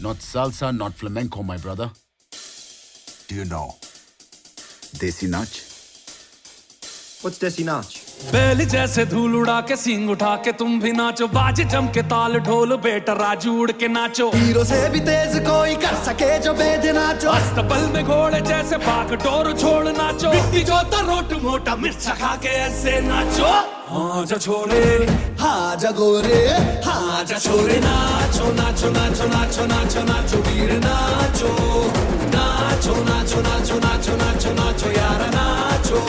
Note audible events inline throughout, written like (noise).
Not salsa, not flamenco, my brother. Do you know Desi Nach? What's Desi Nach? बैल जैसे धूल उड़ा के सिंग उठा के तुम भी नाचो बाज जम के ताल ढोल बेटा राजू उड़ के नाचो हीरो से भी तेज कोई कर सके जो बेद नाचो अस्तबल में घोड़े जैसे भाग डोर छोड़ नाचो मिट्टी जो रोट मोटा मिर्चा खा के ऐसे नाचो हाँ जा छोरे हाँ जगोरे हाँ जा छोरे नाचो नाचो नाचो नाचो नाचो नाचो वीर नाचो नाचो नाचो नाचो नाचो नाचो नाचो यार नाचो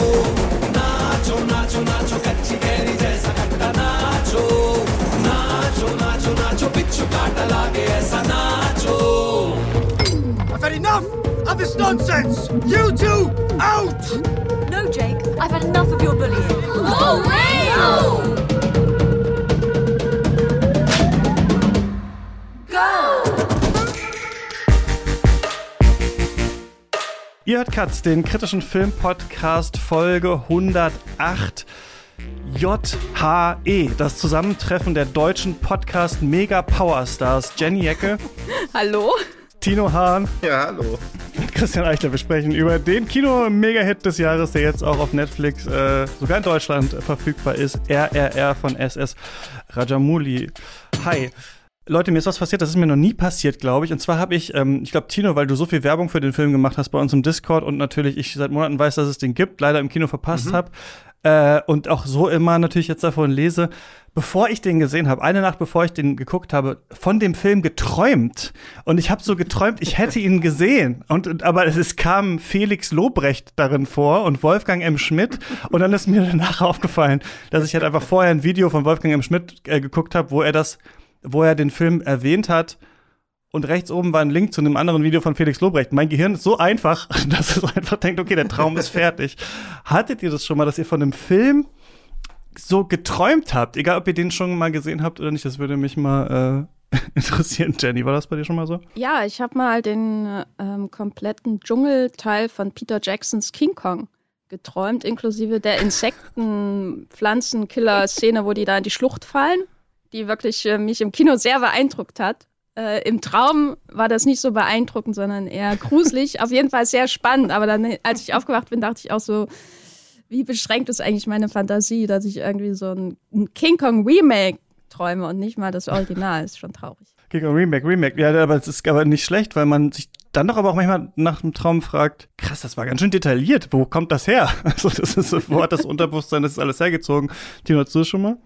नाचो नाचो नाचो कच्ची कैरी जैसा खट्टा नाचो नाचो नाचो नाचो पिच्चू काटा लागे ऐसा नाचो I've had enough of this nonsense! You two, out! No, Jake, I've had enough of your bullying. Ihr hört Katz, den kritischen Filmpodcast Folge 108. JHE, das Zusammentreffen der deutschen Podcast Mega Powerstars Jenny Ecke, (laughs) Hallo? Tino Hahn Ja, hallo. und (laughs) Christian Eichler. Wir sprechen über den Kino-Mega-Hit des Jahres, der jetzt auch auf Netflix, äh, sogar in Deutschland, äh, verfügbar ist. RRR von SS Rajamouli. Hi. Leute, mir ist was passiert, das ist mir noch nie passiert, glaube ich. Und zwar habe ich, ähm, ich glaube, Tino, weil du so viel Werbung für den Film gemacht hast bei uns im Discord und natürlich ich seit Monaten weiß, dass es den gibt, leider im Kino verpasst habe äh, und auch so immer natürlich jetzt davon lese, bevor ich den gesehen habe, eine Nacht bevor ich den geguckt habe, von dem Film geträumt. Und ich habe so geträumt, ich hätte ihn gesehen. Und, und aber es, es kam Felix Lobrecht darin vor und Wolfgang M. Schmidt. Und dann ist mir danach (laughs) aufgefallen, dass ich halt einfach vorher ein Video von Wolfgang M. Schmidt äh, geguckt habe, wo er das, wo er den Film erwähnt hat. Und rechts oben war ein Link zu einem anderen Video von Felix Lobrecht. Mein Gehirn ist so einfach, (laughs) dass es einfach denkt, okay, der Traum ist fertig. Hattet ihr das schon mal, dass ihr von einem Film so geträumt habt? Egal, ob ihr den schon mal gesehen habt oder nicht, das würde mich mal äh, (laughs) interessieren. Jenny, war das bei dir schon mal so? Ja, ich habe mal den ähm, kompletten Dschungelteil von Peter Jacksons King Kong geträumt, inklusive der Insekten-Pflanzenkiller-Szene, wo die da in die Schlucht fallen, die wirklich äh, mich im Kino sehr beeindruckt hat. Äh, Im Traum war das nicht so beeindruckend, sondern eher gruselig. Auf jeden Fall sehr spannend. Aber dann, als ich aufgewacht bin, dachte ich auch so, wie beschränkt ist eigentlich meine Fantasie, dass ich irgendwie so ein, ein King Kong Remake träume und nicht mal das Original. Ist schon traurig. King Kong Remake, Remake. Ja, aber es ist aber nicht schlecht, weil man sich dann doch aber auch manchmal nach dem Traum fragt, krass, das war ganz schön detailliert. Wo kommt das her? (laughs) Also, das ist, so, wo hat das Unterbewusstsein das ist alles hergezogen? Tino, hast du das schon mal?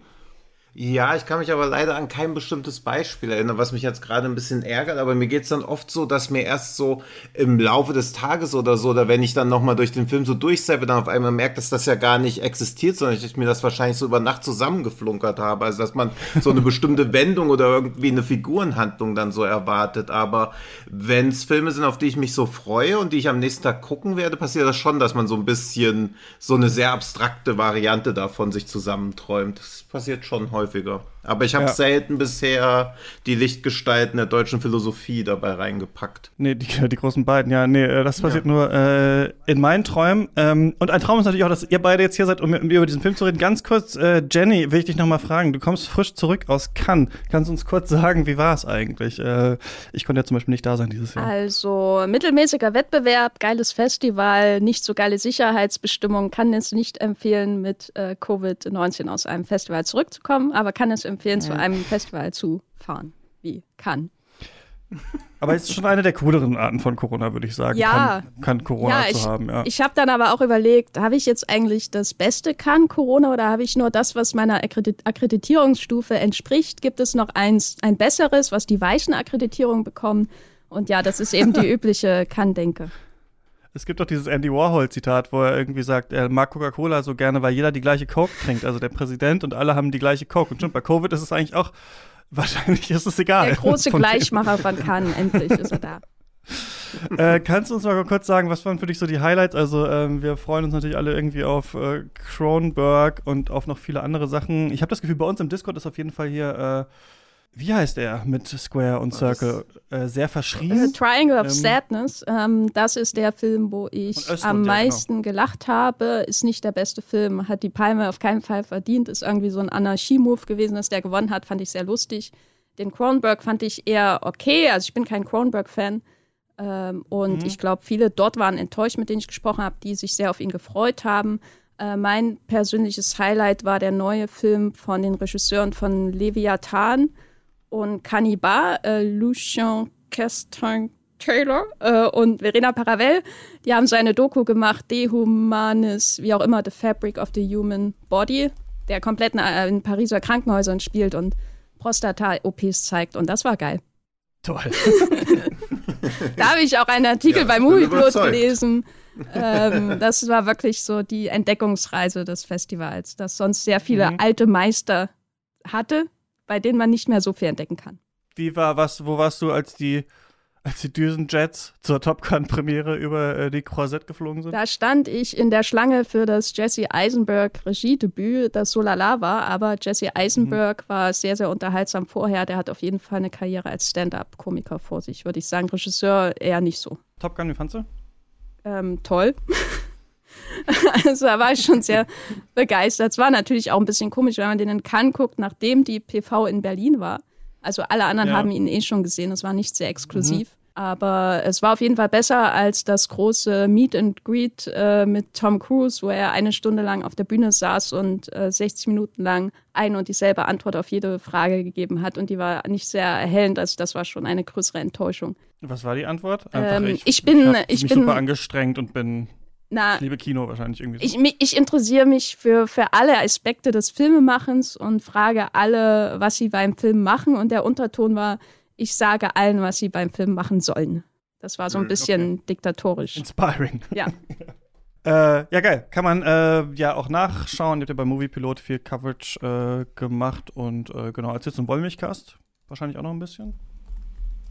Ja, ich kann mich aber leider an kein bestimmtes Beispiel erinnern, was mich jetzt gerade ein bisschen ärgert, aber mir geht's dann oft so, dass mir erst so im Laufe des Tages oder so, oder wenn ich dann nochmal durch den Film so durchseppe, dann auf einmal merkt, dass das ja gar nicht existiert, sondern ich mir das wahrscheinlich so über Nacht zusammengeflunkert habe. Also dass man so eine bestimmte (laughs) Wendung oder irgendwie eine Figurenhandlung dann so erwartet. Aber wenn es Filme sind, auf die ich mich so freue und die ich am nächsten Tag gucken werde, passiert das schon, dass man so ein bisschen so eine sehr abstrakte Variante davon sich zusammenträumt. Das passiert schon häufiger. Aber ich habe Ja. selten bisher die Lichtgestalten der deutschen Philosophie dabei reingepackt. Nee, die, (laughs) die großen beiden, ja, nee, äh, das passiert nur äh, in meinen Träumen. Ähm, und ein Traum ist natürlich auch, dass ihr beide jetzt hier seid, um mit mir über diesen Film zu reden. Ganz kurz, äh, Jenny, will ich dich noch mal fragen. Du kommst frisch zurück aus Cannes. Kannst du uns kurz sagen, wie war es eigentlich? Äh, ich konnte ja zum Beispiel nicht da sein dieses Jahr. Also mittelmäßiger Wettbewerb, geiles Festival, nicht so geile Sicherheitsbestimmungen, kann es nicht empfehlen, mit äh, Covid-19 aus einem Festival zurückzukommen, aber kann es empfehlen, zu einem Festival zu fahren, wie kann. (laughs) Aber es ist schon eine der cooleren Arten von Corona, würde ich sagen. Ja. Kann, kann Corona ja, ich, zu haben, ja. ich habe dann aber auch überlegt, habe ich jetzt eigentlich das Beste kann Corona oder habe ich nur das, was meiner Akkredit Akkreditierungsstufe entspricht? Gibt es noch eins, ein besseres, was die weichen Akkreditierungen bekommen? Und ja, das ist eben die (laughs) übliche Kann-Denke. Es gibt doch dieses Andy Warhol-Zitat, wo er irgendwie sagt, er mag Coca-Cola so gerne, weil jeder die gleiche Coke trinkt. Also der Präsident und alle haben die gleiche Coke. Und schon bei Covid ist es eigentlich auch, (laughs) wahrscheinlich ist es egal. Der große Von. Gleichmacher von (laughs) Cannes, endlich ist er da. äh, kannst du uns mal kurz sagen, was waren für dich so die Highlights? Also ähm, wir freuen uns natürlich alle irgendwie auf äh, Cronenberg und auf noch viele andere Sachen. Ich habe das Gefühl, bei uns im Discord ist auf jeden Fall hier, äh, wie heißt er mit Square und Circle, äh, sehr Äh, verschrien. Triangle of Ähm, Sadness, ähm, das ist der Film, wo ich Östlund, am ja, genau. meisten gelacht habe. Ist nicht der beste Film, hat die Palme auf keinen Fall verdient. Ist irgendwie so ein Anarchie-Move gewesen, dass der gewonnen hat, fand ich sehr lustig. Den Cronenberg fand ich eher okay. Also ich bin kein Cronenberg-Fan. Ähm, und Mhm. ich glaube, viele dort waren enttäuscht, mit denen ich gesprochen habe, die sich sehr auf ihn gefreut haben. Äh, mein persönliches Highlight war der neue Film von den Regisseuren von Leviathan und Cannibal, äh, Lucien Castan Taylor äh, und Verena Paravel. Die haben so eine Doku gemacht, Dehumanis, wie auch immer, The Fabric of the Human Body, der komplett in, äh, in Pariser Krankenhäusern spielt und Prostata-OPs zeigt. Und das war geil. Toll. (laughs) Da habe ich auch einen Artikel Ja, bei Movieplot gelesen. ähm, das war wirklich so die Entdeckungsreise des Festivals, das sonst sehr viele Mhm. alte Meister hatte, bei denen man nicht mehr so viel entdecken kann. Wie war was, wo warst du, als die, als die Düsenjets zur Top Gun-Premiere über äh, die Croisette geflogen sind? Da stand ich in der Schlange für das Jesse Eisenberg Regiedebüt, das so lala war, aber Jesse Eisenberg war sehr, sehr unterhaltsam vorher. Der hat auf jeden Fall eine Karriere als Stand-up-Komiker vor sich, würde ich sagen. Regisseur eher nicht so. Top Gun, wie fandst du? ähm, toll. (laughs) (laughs) also da war ich schon sehr begeistert. Es war natürlich auch ein bisschen komisch, wenn man den in Cannes guckt, nachdem die PV in Berlin war. Also alle anderen Ja. haben ihn eh schon gesehen. Es war nicht sehr exklusiv. Aber es war auf jeden Fall besser als das große Meet and Greet äh, mit Tom Cruise, wo er eine Stunde lang auf der Bühne saß und äh, 60 Minuten lang ein und dieselbe Antwort auf jede Frage gegeben hat. Und die war nicht sehr erhellend. Also das war schon eine größere Enttäuschung. Was war die Antwort? Ähm, ich bin- hab ich mich bin- super angestrengt und bin, Na, ich liebe Kino wahrscheinlich irgendwie. So. ich, ich interessiere mich für, für alle Aspekte des Filmemachens und frage alle, was sie beim Film machen. Und der Unterton war, ich sage allen, was sie beim Film machen sollen. Das war so ein Hm, bisschen diktatorisch. Inspiring. Ja. (laughs) Äh, ja, geil. Kann man äh, ja auch nachschauen. Ihr habt ja bei Moviepilot viel Coverage äh, gemacht und äh, genau, als jetzt zum Wollmilchcast wahrscheinlich auch noch ein bisschen.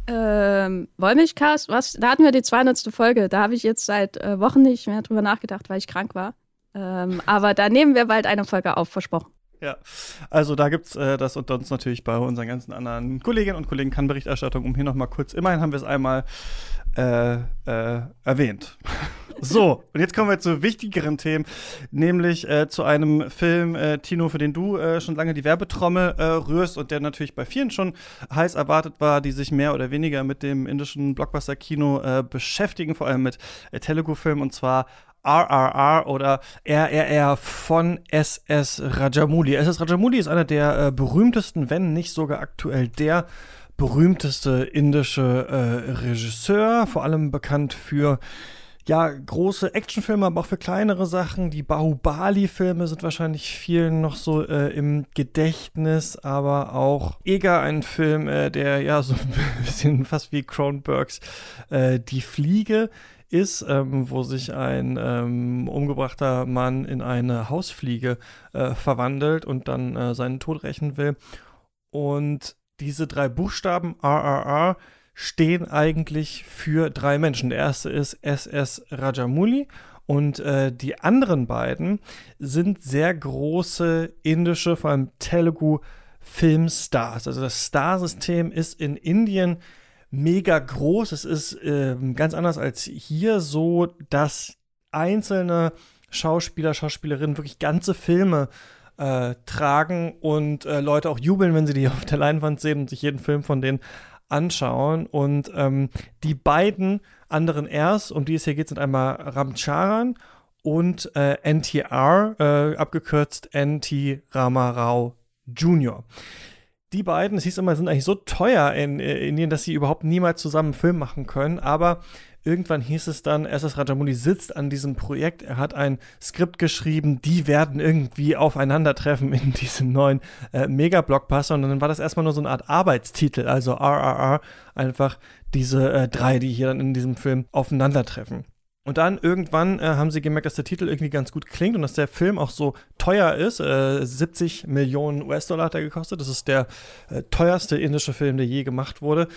Ähm, Wollmilchcast, was? Da hatten wir die 200. Folge. Da habe ich jetzt seit äh, Wochen nicht mehr drüber nachgedacht, weil ich krank war. Ähm, aber da nehmen wir bald eine Folge auf, versprochen. Ja, also da gibt's äh, das und sonst natürlich bei unseren ganzen anderen Kolleginnen und Kollegen kann Berichterstattung, um hier nochmal kurz, immerhin haben wir es einmal äh, äh, erwähnt. so, und jetzt kommen wir zu wichtigeren Themen, nämlich äh, zu einem Film, äh, Tino, für den du äh, schon lange die Werbetrommel äh, rührst und der natürlich bei vielen schon heiß erwartet war, die sich mehr oder weniger mit dem indischen Blockbuster-Kino äh, beschäftigen, vor allem mit äh, Telugu-Filmen und zwar RRR oder RRR von SS Rajamouli. SS Rajamouli ist einer der berühmtesten, wenn nicht sogar aktuell der berühmteste indische äh, Regisseur, vor allem bekannt für ja, große Actionfilme, aber auch für kleinere Sachen. Die Bahubali-Filme sind wahrscheinlich vielen noch so äh, im Gedächtnis, aber auch Eger, ein Film, äh, der ja so (laughs) ein bisschen fast wie Cronenbergs äh, Die Fliege ist, ähm, wo sich ein ähm, umgebrachter Mann in eine Hausfliege äh, verwandelt und dann äh, seinen Tod rächen will. Und diese drei Buchstaben RRR stehen eigentlich für drei Menschen. Der erste ist SS Rajamouli und äh, die anderen beiden sind sehr große indische, vor allem Telugu Filmstars. Also das Starsystem ist in Indien mega groß. Es ist ähm, ganz anders als hier so, dass einzelne Schauspieler, Schauspielerinnen wirklich ganze Filme äh, tragen und äh, Leute auch jubeln, wenn sie die (laughs) auf der Leinwand sehen und sich jeden Film von denen anschauen. Und ähm, die beiden anderen Rs, um die es hier geht, sind einmal Ramcharan und äh, NTR, äh, abgekürzt NT Ramarao Jr. Die beiden, es hieß immer, sind eigentlich so teuer in äh, Indien, dass sie überhaupt niemals zusammen einen Film machen können. Aber irgendwann hieß es dann, SS Rajamouli sitzt an diesem Projekt, er hat ein Skript geschrieben, die werden irgendwie aufeinandertreffen in (laughs) diesem neuen äh, Mega-Blockbuster. Und dann war das erstmal nur so eine Art Arbeitstitel, also RRR, einfach diese äh, drei, die hier dann in diesem Film aufeinandertreffen. Und dann irgendwann äh, haben sie gemerkt, dass der Titel irgendwie ganz gut klingt und dass der Film auch so teuer ist. Äh, 70 Millionen US-Dollar hat er gekostet. Das ist der äh, teuerste indische Film, der je gemacht wurde.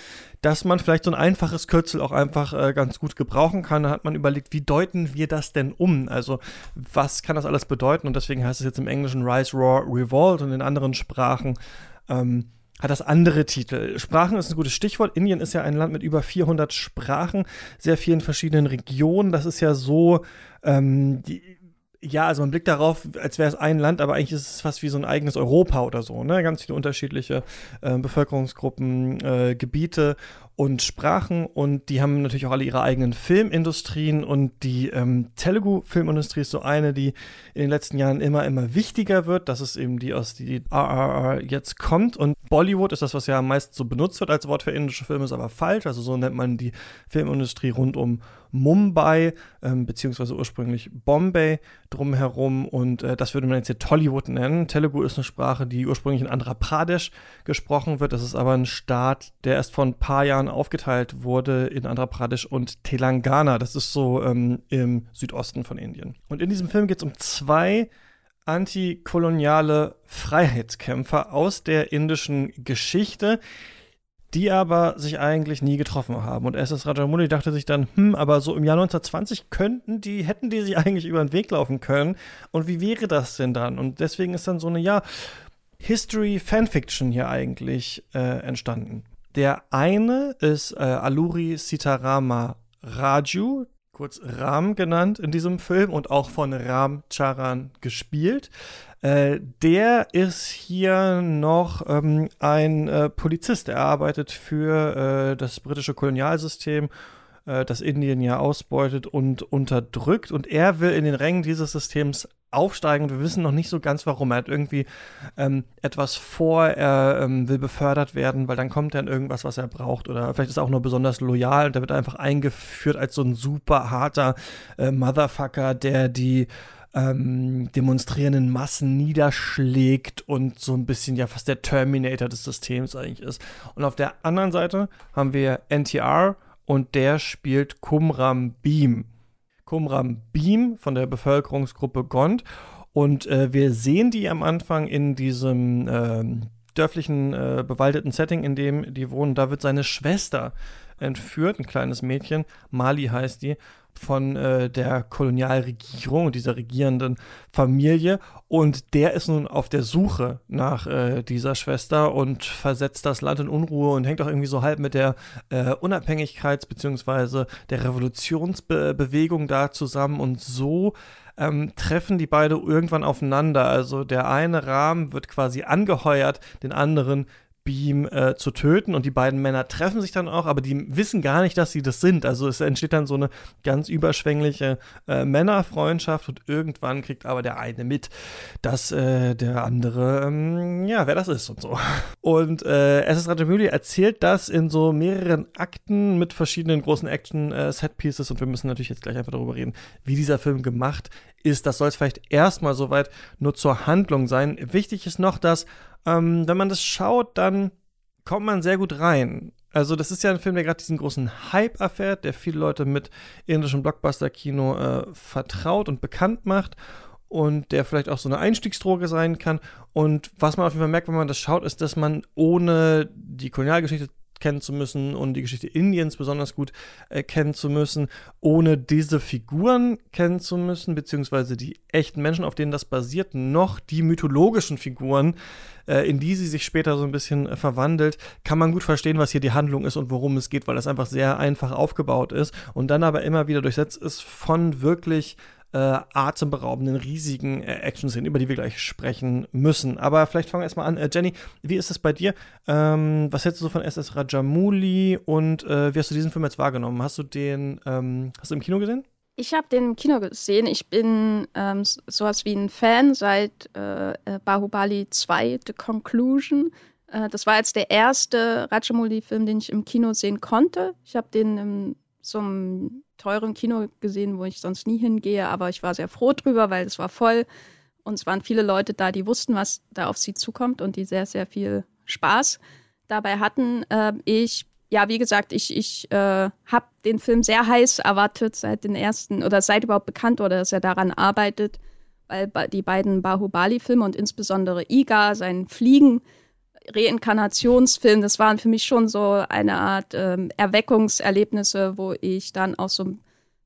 Dass man vielleicht so ein einfaches Kürzel auch einfach äh, ganz gut gebrauchen kann. Da hat man überlegt, wie deuten wir das denn um? Also, was kann das alles bedeuten? Und deswegen heißt es jetzt im Englischen Rise, Roar, Revolt und in anderen Sprachen. Ähm, hat das andere Titel. Sprachen ist ein gutes Stichwort. Indien ist ja ein Land mit über 400 Sprachen, sehr vielen verschiedenen Regionen. Das ist ja so, ähm, die, Ja, also man blickt darauf, als wäre es ein Land, aber eigentlich ist es fast wie so ein eigenes Europa oder so, ne? Ganz viele unterschiedliche äh, Bevölkerungsgruppen, äh, Gebiete und Sprachen und die haben natürlich auch alle ihre eigenen Filmindustrien und die ähm, Telugu-Filmindustrie ist so eine, die in den letzten Jahren immer, immer wichtiger wird. Das ist eben die, aus die RRR jetzt kommt und Bollywood ist das, was ja am meisten so benutzt wird als Wort für indische Filme, ist aber falsch. Also so nennt man die Filmindustrie rund um Mumbai, ähm, beziehungsweise ursprünglich Bombay drumherum und äh, das würde man jetzt hier Tollywood nennen. Telugu ist eine Sprache, die ursprünglich in Andhra Pradesh gesprochen wird. Das ist aber ein Staat, der erst vor ein paar Jahren aufgeteilt wurde in Andhra Pradesh und Telangana. Das ist so ähm, im Südosten von Indien. Und in diesem Film geht es um zwei antikoloniale Freiheitskämpfer aus der indischen Geschichte, die aber sich eigentlich nie getroffen haben. Und SS Rajamouli dachte sich dann, hm, aber so im Jahr 1920 könnten die, hätten die sich eigentlich über den Weg laufen können. Und wie wäre das denn dann? Und deswegen ist dann so eine, ja, History-Fanfiction hier eigentlich äh, entstanden. Der eine ist äh, Aluri Sitarama Raju, kurz Ram genannt in diesem Film und auch von Ram Charan gespielt. Äh, der ist hier noch ähm, ein äh, Polizist. Er arbeitet für äh, das britische Kolonialsystem, äh, das Indien ja ausbeutet und unterdrückt. Und er will in den Rängen dieses Systems aufsteigen und wir wissen noch nicht so ganz warum. Er hat irgendwie ähm, etwas vor, er ähm, will befördert werden, weil dann kommt dann irgendwas, was er braucht oder vielleicht ist er auch nur besonders loyal und der wird einfach eingeführt als so ein super harter äh, Motherfucker, der die ähm, demonstrierenden Massen niederschlägt und so ein bisschen ja fast der Terminator des Systems eigentlich ist. Und auf der anderen Seite haben wir NTR und der spielt Kumram Beam. Kumram Beam von der Bevölkerungsgruppe Gond. Und äh, wir sehen die am Anfang in diesem äh, dörflichen, äh, bewaldeten Setting, in dem die wohnen. Da wird seine Schwester entführt, ein kleines Mädchen. Mali heißt die von äh, der Kolonialregierung, dieser regierenden Familie. Und der ist nun auf der Suche nach äh, dieser Schwester und versetzt das Land in Unruhe und hängt auch irgendwie so halb mit der äh, Unabhängigkeits- bzw. der Revolutionsbewegung da zusammen. Und so ähm, treffen die beide irgendwann aufeinander. Also der eine Rahmen wird quasi angeheuert, den anderen Beam äh, zu töten und die beiden Männer treffen sich dann auch, aber die wissen gar nicht, dass sie das sind. Also es entsteht dann so eine ganz überschwängliche äh, Männerfreundschaft und irgendwann kriegt aber der eine mit, dass äh, der andere, ähm, ja, wer das ist und so. (laughs) Und äh, SS Rajamouli erzählt das in so mehreren Akten mit verschiedenen großen Action-Set-Pieces und wir müssen natürlich jetzt gleich einfach darüber reden, wie dieser Film gemacht ist. Das soll es vielleicht erstmal soweit nur zur Handlung sein. Wichtig ist noch, dass ähm, wenn man das schaut, dann kommt man sehr gut rein. Also, das ist ja ein Film, der gerade diesen großen Hype erfährt, der viele Leute mit indischem Blockbuster-Kino äh, vertraut und bekannt macht und der vielleicht auch so eine Einstiegsdroge sein kann. Und was man auf jeden Fall merkt, wenn man das schaut, ist, dass man ohne die Kolonialgeschichte kennen zu müssen und die Geschichte Indiens besonders gut äh, kennen zu müssen, ohne diese Figuren kennen zu müssen, beziehungsweise die echten Menschen, auf denen das basiert, noch die mythologischen Figuren, äh, in die sie sich später so ein bisschen äh, verwandelt, kann man gut verstehen, was hier die Handlung ist und worum es geht, weil das einfach sehr einfach aufgebaut ist und dann aber immer wieder durchsetzt ist von wirklich äh, atemberaubenden, riesigen äh, Action-Szenen, über die wir gleich sprechen müssen. Aber vielleicht fangen wir erstmal an. Äh, Jenny, wie ist es bei dir? Ähm, was hältst du so von SS Rajamouli und äh, wie hast du diesen Film jetzt wahrgenommen? Hast du den, ähm, hast du im Kino gesehen? Ich habe den im Kino gesehen. Ich bin ähm, sowas wie ein Fan seit äh, äh Bahubali 2, The Conclusion. Äh, das war jetzt der erste Rajamouli-Film, den ich im Kino sehen konnte. Ich habe den im, zum teuren Kino gesehen, wo ich sonst nie hingehe, aber ich war sehr froh drüber, weil es war voll und es waren viele Leute da, die wussten, was da auf sie zukommt und die sehr, sehr viel Spaß dabei hatten. Äh, ich, ja, wie gesagt, ich, ich äh, habe den Film sehr heiß erwartet seit den ersten oder seit überhaupt bekannt wurde, dass er daran arbeitet, weil die beiden Bahubali-Filme und insbesondere Iga, sein Fliegen, Reinkarnationsfilm, das waren für mich schon so eine Art ähm, Erweckungserlebnisse, wo ich dann auch so ein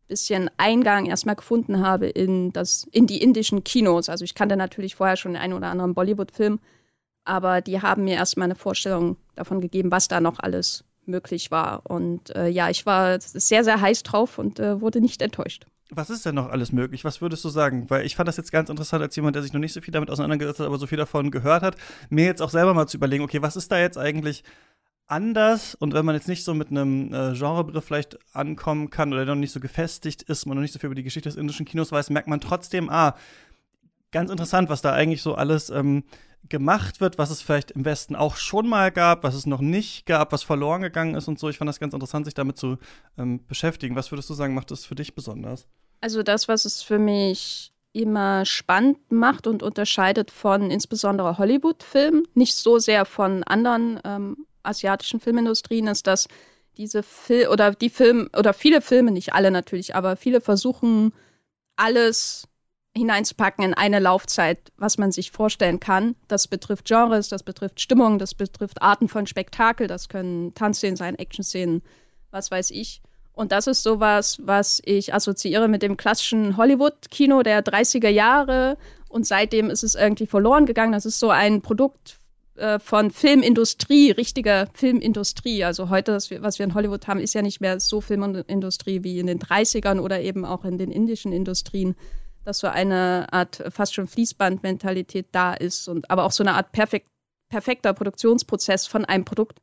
bisschen Eingang erstmal gefunden habe in, das, in die indischen Kinos. Also ich kannte natürlich vorher schon den einen oder anderen Bollywood-Film, aber die haben mir erstmal eine Vorstellung davon gegeben, was da noch alles möglich war. Und äh, ja, ich war sehr, sehr heiß drauf und äh, wurde nicht enttäuscht. Was ist denn noch alles möglich? Was würdest du sagen? Weil ich fand das jetzt ganz interessant als jemand, der sich noch nicht so viel damit auseinandergesetzt hat, aber so viel davon gehört hat, mir jetzt auch selber mal zu überlegen, okay, was ist da jetzt eigentlich anders? Und wenn man jetzt nicht so mit einem äh, Genrebegriff vielleicht ankommen kann oder noch nicht so gefestigt ist, man noch nicht so viel über die Geschichte des indischen Kinos weiß, merkt man trotzdem, ah, ganz interessant, was da eigentlich so alles ähm, gemacht wird, was es vielleicht im Westen auch schon mal gab, was es noch nicht gab, was verloren gegangen ist und so. Ich fand das ganz interessant, sich damit zu ähm, beschäftigen. Was würdest du sagen, macht das für dich besonders? Also das, was es für mich immer spannend macht und unterscheidet von insbesondere Hollywood-Filmen, nicht so sehr von anderen ähm, asiatischen Filmindustrien, ist, dass diese Fil oder die Filme oder viele Filme, nicht alle natürlich, aber viele versuchen alles hineinzupacken in eine Laufzeit, was man sich vorstellen kann. Das betrifft Genres, das betrifft Stimmung, das betrifft Arten von Spektakel, das können Tanzszenen sein, Actionszenen, was weiß ich. Und das ist sowas, was ich assoziiere mit dem klassischen Hollywood-Kino der 30er Jahre. Und seitdem ist es irgendwie verloren gegangen. Das ist so ein Produkt äh, von Filmindustrie, richtiger Filmindustrie. Also heute, was wir, was wir in Hollywood haben, ist ja nicht mehr so Filmindustrie wie in den 30ern oder eben auch in den indischen Industrien dass so eine Art fast schon Fließbandmentalität da ist und aber auch so eine Art perfekt, perfekter Produktionsprozess von einem Produkt.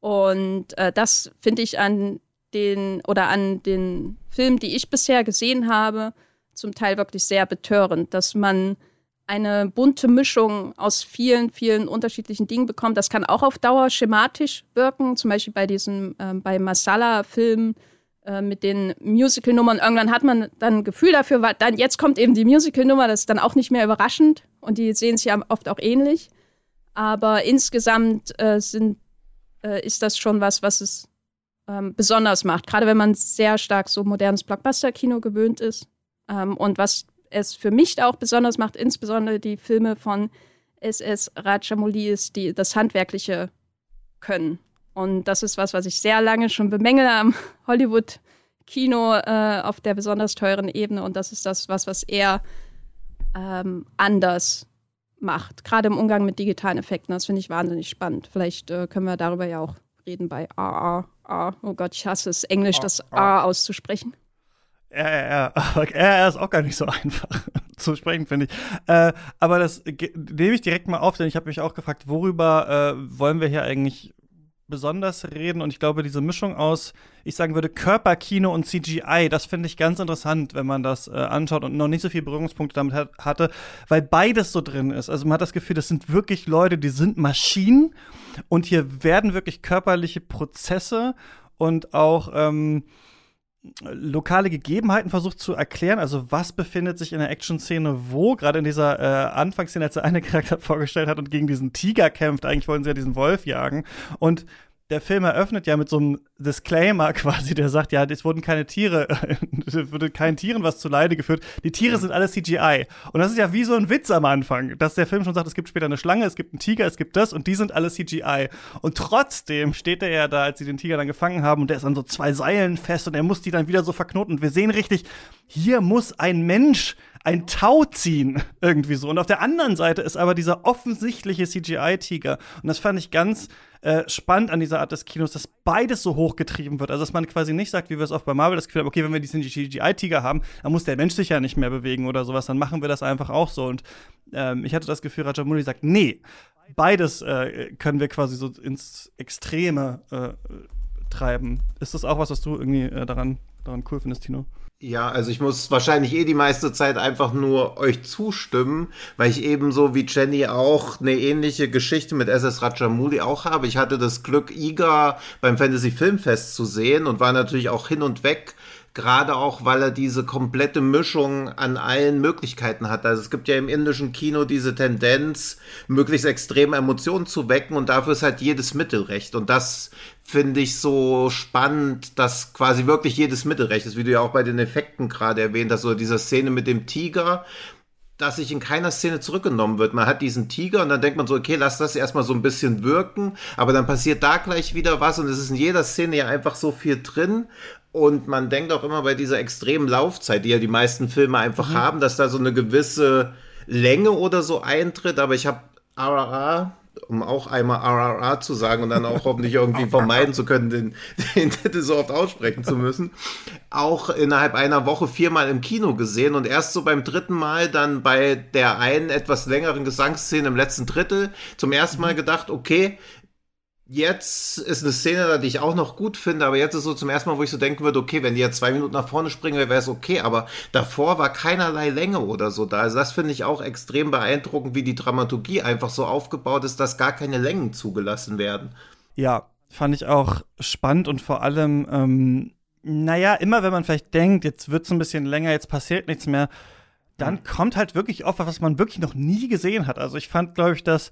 Und äh, das finde ich an den oder an den Filmen, die ich bisher gesehen habe, zum Teil wirklich sehr betörend, dass man eine bunte Mischung aus vielen, vielen unterschiedlichen Dingen bekommt. Das kann auch auf Dauer schematisch wirken, zum Beispiel bei diesen, äh, bei Masala-Filmen, äh, mit den Musical-Nummern. Irgendwann hat man dann ein Gefühl dafür, weil dann jetzt kommt eben die Musical-Nummer, das ist dann auch nicht mehr überraschend und die sehen sich ja oft auch ähnlich. Aber insgesamt äh, sind, äh, ist das schon was, was es ähm, besonders macht. Gerade wenn man sehr stark so modernes Blockbuster-Kino gewöhnt ist. Ähm, und was es für mich auch besonders macht, insbesondere die Filme von SS Rajamouli, ist die, das handwerkliche Können. Und das ist was, was ich sehr lange schon bemängele am (laughs) Hollywood-Kino äh, auf der besonders teuren Ebene. Und das ist das, was, was er ähm, anders macht. Gerade im Umgang mit digitalen Effekten. Das finde ich wahnsinnig spannend. Vielleicht äh, können wir darüber ja auch reden bei A, A, A. Oh Gott, ich hasse es, Englisch A, das A, A auszusprechen. Ja, ja, ja. Aber RR ist auch gar nicht so einfach (laughs) zu sprechen, finde ich. Äh, aber das nehme ich direkt mal auf, denn ich habe mich auch gefragt, worüber äh, wollen wir hier eigentlich besonders reden. Und ich glaube, diese Mischung aus, ich sagen würde, Körperkino und CGI, das finde ich ganz interessant, wenn man das äh, anschaut und noch nicht so viele Berührungspunkte damit hat, hatte, weil beides so drin ist. Also man hat das Gefühl, das sind wirklich Leute, die sind Maschinen und hier werden wirklich körperliche Prozesse und auch ähm, lokale Gegebenheiten versucht zu erklären. Also was befindet sich in der Action-Szene wo? Gerade in dieser äh, Anfangsszene, als der eine Charakter (laughs) vorgestellt hat und gegen diesen Tiger kämpft. Eigentlich wollen sie ja diesen Wolf jagen. Und der Film eröffnet ja mit so einem Disclaimer (laughs) quasi, der sagt, ja, es wurden keine Tiere, (laughs) es wurde keinen Tieren was zu Leide geführt. Die Tiere sind alles CGI. Und das ist ja wie so ein Witz am Anfang, dass der Film schon sagt, es gibt später eine Schlange, es gibt einen Tiger, es gibt das und die sind alles CGI. Und trotzdem steht er ja da, als sie den Tiger dann gefangen haben und der ist an so zwei Seilen fest und er muss die dann wieder so verknoten. Und wir sehen richtig, hier muss ein Mensch ein Tau ziehen, (laughs) irgendwie so. Und auf der anderen Seite ist aber dieser offensichtliche CGI-Tiger. Und das fand ich ganz äh, spannend an dieser Art des Kinos, dass beides so hochgetrieben wird. Also, dass man quasi nicht sagt, wie wir es oft bei Marvel das Gefühl haben, okay, wenn wir diesen CGI-Tiger haben, dann muss der Mensch sich ja nicht mehr bewegen oder sowas, dann machen wir das einfach auch so. Und ähm, ich hatte das Gefühl, Rajamouli sagt, nee, beides äh, können wir quasi so ins Extreme äh, treiben. Ist das auch was, was du irgendwie äh, daran, daran cool findest, Tino? Ja, also ich muss wahrscheinlich eh die meiste Zeit einfach nur euch zustimmen, weil ich ebenso wie Jenny auch eine ähnliche Geschichte mit SS Rajamouli auch habe. Ich hatte das Glück, Iga beim Fantasy Filmfest zu sehen und war natürlich auch hin und weg gerade auch, weil er diese komplette Mischung an allen Möglichkeiten hat. Also es gibt ja im indischen Kino diese Tendenz, möglichst extreme Emotionen zu wecken und dafür ist halt jedes Mittel recht. Und das finde ich so spannend, dass quasi wirklich jedes Mittel recht ist, wie du ja auch bei den Effekten gerade erwähnt hast, oder dieser Szene mit dem Tiger, dass sich in keiner Szene zurückgenommen wird. Man hat diesen Tiger und dann denkt man so, okay, lass das erstmal so ein bisschen wirken, aber dann passiert da gleich wieder was und es ist in jeder Szene ja einfach so viel drin und man denkt auch immer bei dieser extremen Laufzeit, die ja die meisten Filme einfach mhm. haben, dass da so eine gewisse Länge oder so eintritt. Aber ich habe RRR um auch einmal RRR zu sagen und dann auch hoffentlich irgendwie (laughs) vermeiden zu können, den, den Titel so oft aussprechen zu müssen, auch innerhalb einer Woche viermal im Kino gesehen und erst so beim dritten Mal dann bei der einen etwas längeren Gesangsszene im letzten Drittel zum ersten Mal gedacht, okay, jetzt ist eine Szene, die ich auch noch gut finde, aber jetzt ist so zum ersten Mal, wo ich so denken würde, okay, wenn die jetzt zwei Minuten nach vorne springen, wäre es okay, aber davor war keinerlei Länge oder so da. Also das finde ich auch extrem beeindruckend, wie die Dramaturgie einfach so aufgebaut ist, dass gar keine Längen zugelassen werden. Ja, fand ich auch spannend und vor allem, ähm, naja, immer wenn man vielleicht denkt, jetzt wird es ein bisschen länger, jetzt passiert nichts mehr, dann kommt halt wirklich auf, was man wirklich noch nie gesehen hat. Also ich fand, glaube ich, das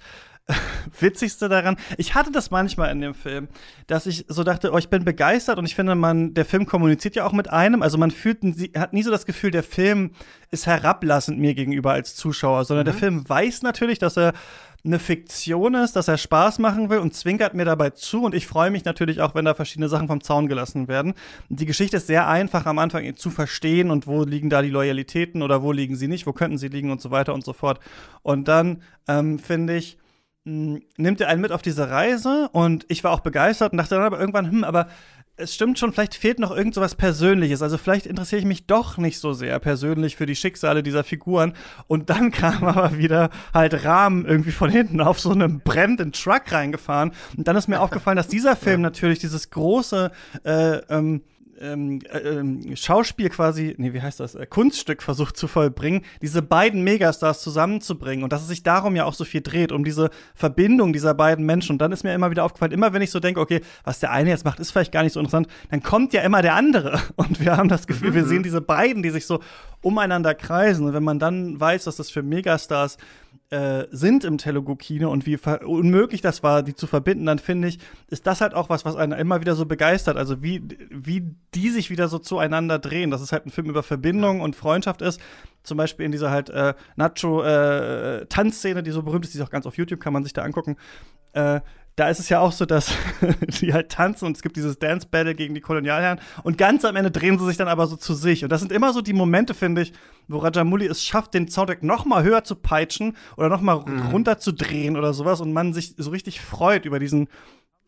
(laughs) Witzigste daran, ich hatte das manchmal in dem Film, dass ich so dachte, oh, ich bin begeistert und ich finde, man, der Film kommuniziert ja auch mit einem. Also man fühlt, hat nie so das Gefühl, der Film ist herablassend mir gegenüber als Zuschauer, sondern mhm. der Film weiß natürlich, dass er eine Fiktion ist, dass er Spaß machen will und zwinkert mir dabei zu. Und ich freue mich natürlich auch, wenn da verschiedene Sachen vom Zaun gelassen werden. Die Geschichte ist sehr einfach am Anfang zu verstehen und wo liegen da die Loyalitäten oder wo liegen sie nicht, wo könnten sie liegen und so weiter und so fort. Und dann ähm, finde ich, nimmt er einen mit auf diese Reise und ich war auch begeistert und dachte dann aber irgendwann, hm, aber es stimmt schon, vielleicht fehlt noch irgend so was Persönliches. Also vielleicht interessiere ich mich doch nicht so sehr persönlich für die Schicksale dieser Figuren. Und dann (laughs) kam aber wieder halt Rahmen irgendwie von hinten auf so einem brennenden Truck reingefahren. Und dann ist mir aufgefallen, dass dieser Film (laughs) natürlich dieses große äh, ähm, ähm, äh, ähm, Schauspiel quasi, nee, wie heißt das, äh, Kunststück versucht zu vollbringen, diese beiden Megastars zusammenzubringen und dass es sich darum ja auch so viel dreht, um diese Verbindung dieser beiden Menschen. Und dann ist mir immer wieder aufgefallen, immer wenn ich so denke, okay, was der eine jetzt macht, ist vielleicht gar nicht so interessant, dann kommt ja immer der andere. (laughs) Und wir haben das Gefühl, wir mhm. sehen diese beiden, die sich so umeinander kreisen. Und wenn man dann weiß, dass das für Megastars äh, sind im Telugu-Kino und wie unmöglich das war, die zu verbinden, dann finde ich, ist das halt auch was, was einen immer wieder so begeistert. Also wie, wie die sich wieder so zueinander drehen. Dass es halt ein Film über Verbindung und Freundschaft ist. Zum Beispiel in dieser halt äh, Nacho-Tanzszene, äh, die so berühmt ist, die ist auch ganz auf YouTube, kann man sich da angucken. Äh, da ist es ja auch so, dass (laughs) die halt tanzen und es gibt dieses Dance-Battle gegen die Kolonialherren und ganz am Ende drehen sie sich dann aber so zu sich. Und das sind immer so die Momente, finde ich, wo Rajamouli es schafft, den Soundtrack noch mal höher zu peitschen oder noch mal mhm. runter zu drehen oder sowas und man sich so richtig freut über diesen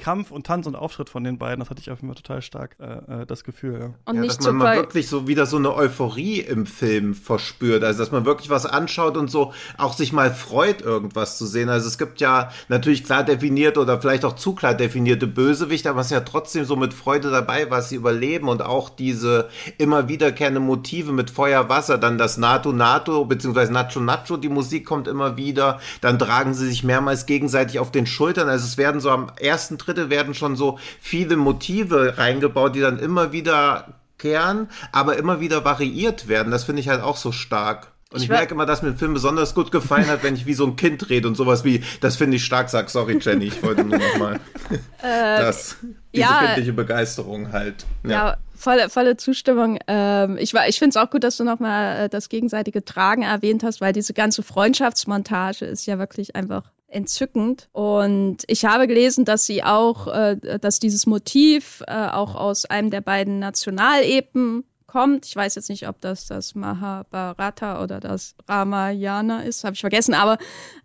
Kampf und Tanz und Auftritt von den beiden, das hatte ich auf jeden Fall total stark äh, äh das Gefühl. Ja. Und ja, dass man mal wirklich so wieder so eine Euphorie im Film verspürt, also dass man wirklich was anschaut und so auch sich mal freut, irgendwas zu sehen. Also es gibt ja natürlich klar definierte oder vielleicht auch zu klar definierte Bösewichte, aber es ist ja trotzdem so mit Freude dabei, was sie überleben und auch diese immer wiederkehrende Motive mit Feuer, Wasser, dann das NATO, NATO, beziehungsweise Nacho, Nacho, die Musik kommt immer wieder, dann tragen sie sich mehrmals gegenseitig auf den Schultern. Also es werden so am ersten Drittel Drittel werden schon so viele Motive reingebaut, die dann immer wieder kehren, aber immer wieder variiert werden. Das finde ich halt auch so stark. Und ich, ich merke immer, dass mir ein Film besonders gut gefallen hat, wenn ich wie so ein Kind rede und sowas wie, das finde ich stark, sag sorry Jenny, ich wollte nur nochmal (laughs) äh, das, diese ja, kindliche Begeisterung halt. Ja, ja volle, volle Zustimmung. Ähm, ich ich finde es auch gut, dass du nochmal äh, das gegenseitige Tragen erwähnt hast, weil diese ganze Freundschaftsmontage ist ja wirklich einfach entzückend. Und ich habe gelesen, dass sie auch, äh, dass dieses Motiv äh, auch aus einem der beiden Nationalepen kommt. Ich weiß jetzt nicht, ob das das Mahabharata oder das Ramayana ist, habe ich vergessen. Aber,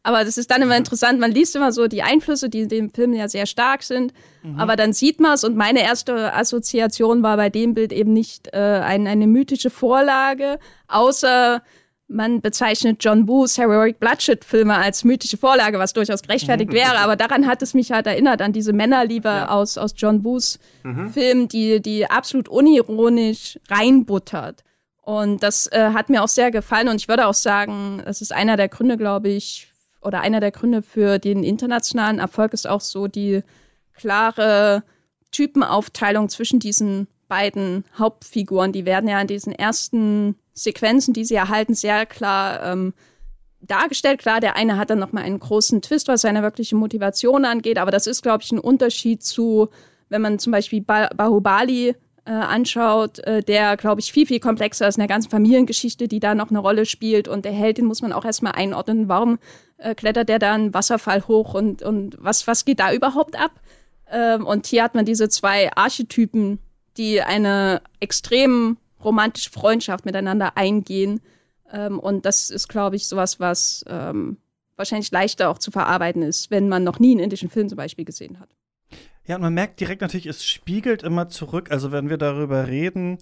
aber das ist dann immer interessant. Man liest immer so die Einflüsse, die in dem Film ja sehr stark sind. Mhm. Aber dann sieht man es. Und meine erste Assoziation war bei dem Bild eben nicht äh, ein, eine mythische Vorlage, außer man bezeichnet John Woos Heroic Bloodshed-Filme als mythische Vorlage, was durchaus gerechtfertigt mhm. wäre, aber daran hat es mich halt erinnert, an diese Männerliebe ja. aus, aus John Woos mhm. Film, die, die absolut unironisch reinbuttert. Und das äh, hat mir auch sehr gefallen und ich würde auch sagen, es ist einer der Gründe, glaube ich, oder einer der Gründe für den internationalen Erfolg ist auch so die klare Typenaufteilung zwischen diesen beiden Hauptfiguren. Die werden ja in diesen ersten Sequenzen, die sie erhalten, sehr klar ähm, dargestellt. Klar, der eine hat dann noch mal einen großen Twist, was seine wirkliche Motivation angeht, aber das ist, glaube ich, ein Unterschied zu, wenn man zum Beispiel ba Bahubali äh, anschaut, äh, der, glaube ich, viel, viel komplexer ist in der ganzen Familiengeschichte, die da noch eine Rolle spielt. Und der Held, den muss man auch erstmal einordnen. Warum äh, klettert der da einen Wasserfall hoch und, und was, was geht da überhaupt ab? Ähm, und hier hat man diese zwei Archetypen, die eine extrem romantische Freundschaft miteinander eingehen. Ähm, und das ist, glaube ich, sowas, was ähm, wahrscheinlich leichter auch zu verarbeiten ist, wenn man noch nie einen indischen Film zum Beispiel gesehen hat. Ja, und man merkt direkt natürlich, es spiegelt immer zurück. Also wenn wir darüber reden,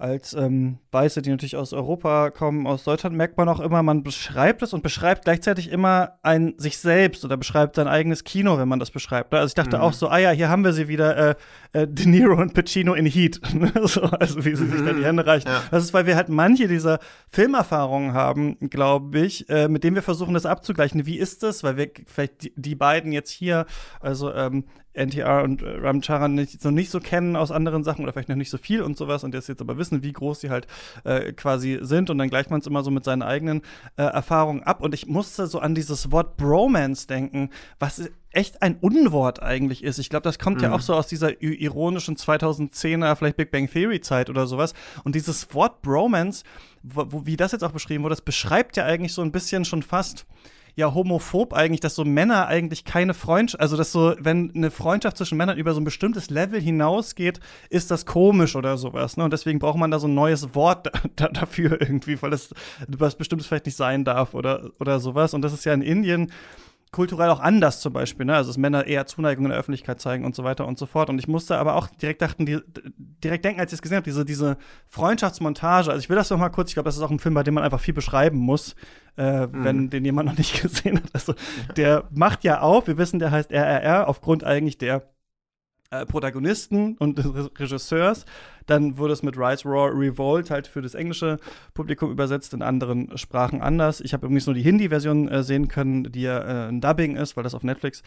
als ähm, Weiße, die natürlich aus Europa kommen, aus Deutschland, merkt man auch immer, man beschreibt es und beschreibt gleichzeitig immer ein sich selbst oder beschreibt sein eigenes Kino, wenn man das beschreibt. Also ich dachte mhm. auch so, ah ja, hier haben wir sie wieder, äh, äh, De Niro und Pacino in Heat. (laughs) so, also wie sie sich da die Hände reichen. Ja. Das ist, weil wir halt manche dieser Filmerfahrungen haben, glaube ich, äh, mit denen wir versuchen, das abzugleichen. Wie ist das? Weil wir vielleicht die, die beiden jetzt hier, also ähm, NTR und äh, Ramcharan nicht, noch nicht so kennen aus anderen Sachen oder vielleicht noch nicht so viel und sowas und jetzt aber wissen, wie groß die halt äh, quasi sind und dann gleicht man es immer so mit seinen eigenen äh, Erfahrungen ab und ich musste so an dieses Wort Bromance denken, was echt ein Unwort eigentlich ist. Ich glaube, das kommt mhm. ja auch so aus dieser ironischen 2010er, vielleicht Big Bang Theory Zeit oder sowas und dieses Wort Bromance, wo, wie das jetzt auch beschrieben wurde, das beschreibt ja eigentlich so ein bisschen schon fast ja homophob eigentlich, dass so Männer eigentlich keine Freundschaft, also dass so, wenn eine Freundschaft zwischen Männern über so ein bestimmtes Level hinausgeht, ist das komisch oder sowas. Ne? Und deswegen braucht man da so ein neues Wort (laughs) da, dafür irgendwie, weil das was Bestimmtes vielleicht nicht sein darf oder, oder sowas. Und das ist ja in Indien kulturell auch anders zum Beispiel, ne? Also dass Männer eher Zuneigung in der Öffentlichkeit zeigen und so weiter und so fort. Und ich musste aber auch direkt dachten, die, direkt denken, als ich es gesehen habe, diese, diese Freundschaftsmontage. Also ich will das noch mal kurz, ich glaube, das ist auch ein Film, bei dem man einfach viel beschreiben muss, äh, mhm. wenn den jemand noch nicht (laughs) gesehen hat. Also der macht ja auf, wir wissen, der heißt RRR, aufgrund eigentlich der äh, Protagonisten und des Regisseurs. Dann wurde es mit Rise Raw Revolt halt für das englische Publikum übersetzt, in anderen Sprachen anders. Ich habe übrigens nur die Hindi-Version äh, sehen können, die ja äh, ein Dubbing ist, weil das auf Netflix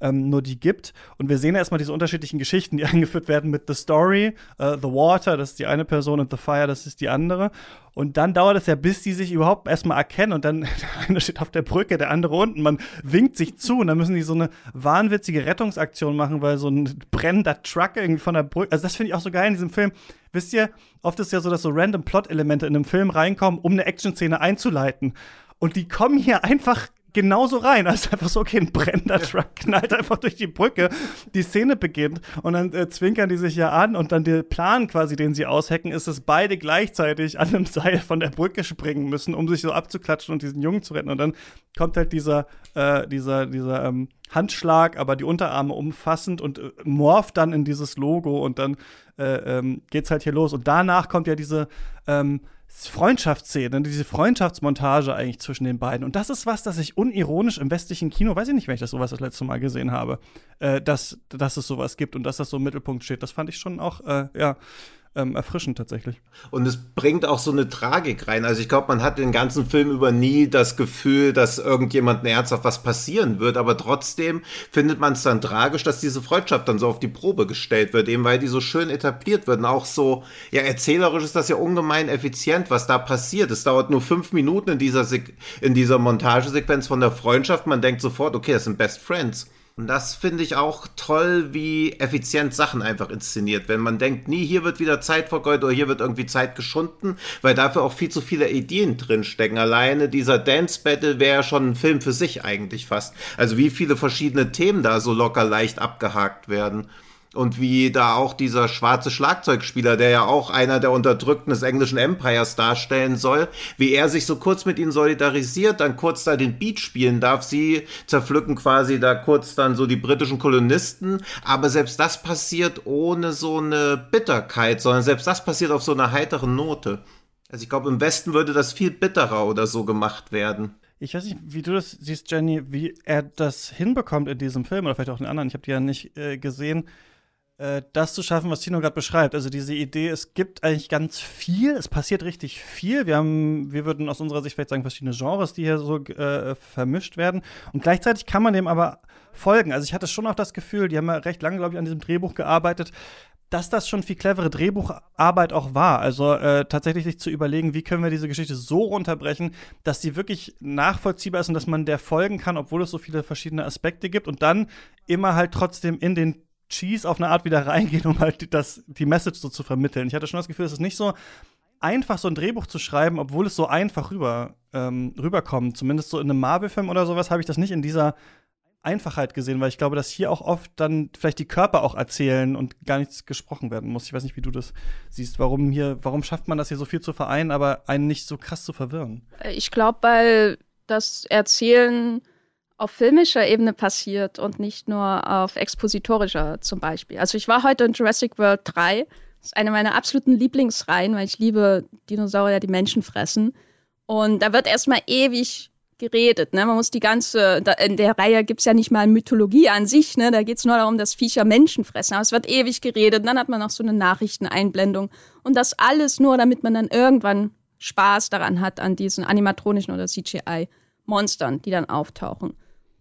ähm, nur die gibt. Und wir sehen erstmal diese unterschiedlichen Geschichten, die (laughs) eingeführt werden mit The Story, uh, The Water, das ist die eine Person, und The Fire, das ist die andere. Und dann dauert es ja, bis die sich überhaupt erstmal erkennen und dann (laughs) der eine steht auf der Brücke, der andere unten. Man winkt sich zu und dann müssen die so eine wahnwitzige Rettungsaktion machen, weil so ein brennender Truck irgendwie von der Brücke. Also, das finde ich auch so geil in diesem Film. Wisst ihr, oft ist ja so, dass so random Plot-Elemente in einem Film reinkommen, um eine Action-Szene einzuleiten. Und die kommen hier einfach genauso rein. Also einfach so, okay, ein brennender Truck knallt einfach durch die Brücke. Die Szene beginnt und dann äh, zwinkern die sich ja an und dann der Plan quasi, den sie aushacken, ist, dass beide gleichzeitig an einem Seil von der Brücke springen müssen, um sich so abzuklatschen und diesen Jungen zu retten. Und dann kommt halt dieser, äh, dieser, dieser ähm, Handschlag, aber die Unterarme umfassend und äh, morpht dann in dieses Logo und dann äh, ähm, geht's halt hier los. Und danach kommt ja diese ähm, Freundschaftsszene, diese Freundschaftsmontage eigentlich zwischen den beiden. Und das ist was, das ich unironisch im westlichen Kino, weiß ich nicht, wenn ich das sowas das letzte Mal gesehen habe, äh, dass, dass es sowas gibt und dass das so im Mittelpunkt steht. Das fand ich schon auch, äh, ja, ähm, erfrischend tatsächlich. Und es bringt auch so eine Tragik rein. Also ich glaube, man hat den ganzen Film über nie das Gefühl, dass irgendjemandem ernsthaft was passieren wird, aber trotzdem findet man es dann tragisch, dass diese Freundschaft dann so auf die Probe gestellt wird, eben weil die so schön etabliert wird und auch so, ja, erzählerisch ist das ja ungemein effizient, was da passiert. Es dauert nur fünf Minuten in dieser, Se in dieser Montagesequenz von der Freundschaft. Man denkt sofort, okay, das sind Best Friends. Und das finde ich auch toll, wie effizient Sachen einfach inszeniert. Wenn man denkt, nie, hier wird wieder Zeit vergeudet oder hier wird irgendwie Zeit geschunden, weil dafür auch viel zu viele Ideen drinstecken. Alleine dieser Dance Battle wäre schon ein Film für sich eigentlich fast. Also wie viele verschiedene Themen da so locker leicht abgehakt werden und wie da auch dieser schwarze Schlagzeugspieler, der ja auch einer der Unterdrückten des englischen Empires darstellen soll, wie er sich so kurz mit ihnen solidarisiert, dann kurz da den Beat spielen darf. Sie zerpflücken quasi da kurz dann so die britischen Kolonisten, aber selbst das passiert ohne so eine Bitterkeit, sondern selbst das passiert auf so einer heiteren Note. Also ich glaube, im Westen würde das viel bitterer oder so gemacht werden. Ich weiß nicht, wie du das siehst, Jenny, wie er das hinbekommt in diesem Film oder vielleicht auch in anderen. Ich habe die ja nicht äh, gesehen äh, das zu schaffen, was Tino gerade beschreibt. Also diese Idee, es gibt eigentlich ganz viel, es passiert richtig viel. Wir haben, wir würden aus unserer Sicht vielleicht sagen, verschiedene Genres, die hier so äh, vermischt werden. Und gleichzeitig kann man dem aber folgen. Also ich hatte schon auch das Gefühl, die haben ja recht lange, glaube ich, an diesem Drehbuch gearbeitet, dass das schon viel clevere Drehbucharbeit auch war. Also äh, tatsächlich sich zu überlegen, wie können wir diese Geschichte so runterbrechen, dass sie wirklich nachvollziehbar ist und dass man der folgen kann, obwohl es so viele verschiedene Aspekte gibt und dann immer halt trotzdem in den Cheese auf eine Art wieder reingehen, um halt das, die Message so zu vermitteln. Ich hatte schon das Gefühl, es ist nicht so einfach, so ein Drehbuch zu schreiben, obwohl es so einfach rüber, ähm, rüberkommt. Zumindest so in einem Marvel-Film oder sowas habe ich das nicht in dieser Einfachheit gesehen, weil ich glaube, dass hier auch oft dann vielleicht die Körper auch erzählen und gar nichts gesprochen werden muss. Ich weiß nicht, wie du das siehst. Warum hier, warum schafft man das hier so viel zu vereinen, aber einen nicht so krass zu verwirren? Ich glaube, weil das Erzählen auf filmischer Ebene passiert und nicht nur auf expositorischer zum Beispiel. Also ich war heute in Jurassic World 3. Das ist eine meiner absoluten Lieblingsreihen, weil ich liebe Dinosaurier, die Menschen fressen. Und da wird erstmal ewig geredet. Ne? Man muss die ganze, in der Reihe gibt es ja nicht mal Mythologie an sich, ne? da geht es nur darum, dass Viecher Menschen fressen. Aber es wird ewig geredet. Und dann hat man noch so eine Nachrichteneinblendung. Und das alles nur, damit man dann irgendwann Spaß daran hat, an diesen animatronischen oder CGI-Monstern, die dann auftauchen.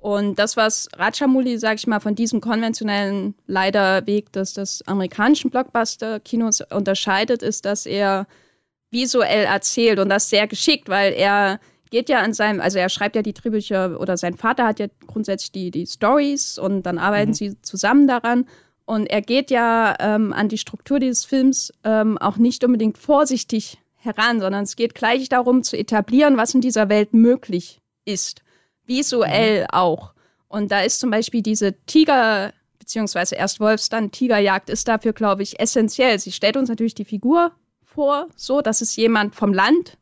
Und das, was Rajamouli, sag ich mal, von diesem konventionellen leider Weg des, des amerikanischen Blockbuster-Kinos unterscheidet, ist, dass er visuell erzählt und das sehr geschickt, weil er geht ja an seinem, also er schreibt ja die Drehbücher oder sein Vater hat ja grundsätzlich die, die Stories und dann arbeiten mhm. sie zusammen daran. Und er geht ja ähm, an die Struktur dieses Films ähm, auch nicht unbedingt vorsichtig heran, sondern es geht gleich darum zu etablieren, was in dieser Welt möglich ist visuell mhm. auch. Und da ist zum Beispiel diese Tiger, beziehungsweise erst Wolfs, dann Tigerjagd, ist dafür, glaube ich, essentiell. Sie stellt uns natürlich die Figur vor, so, dass es jemand vom Land,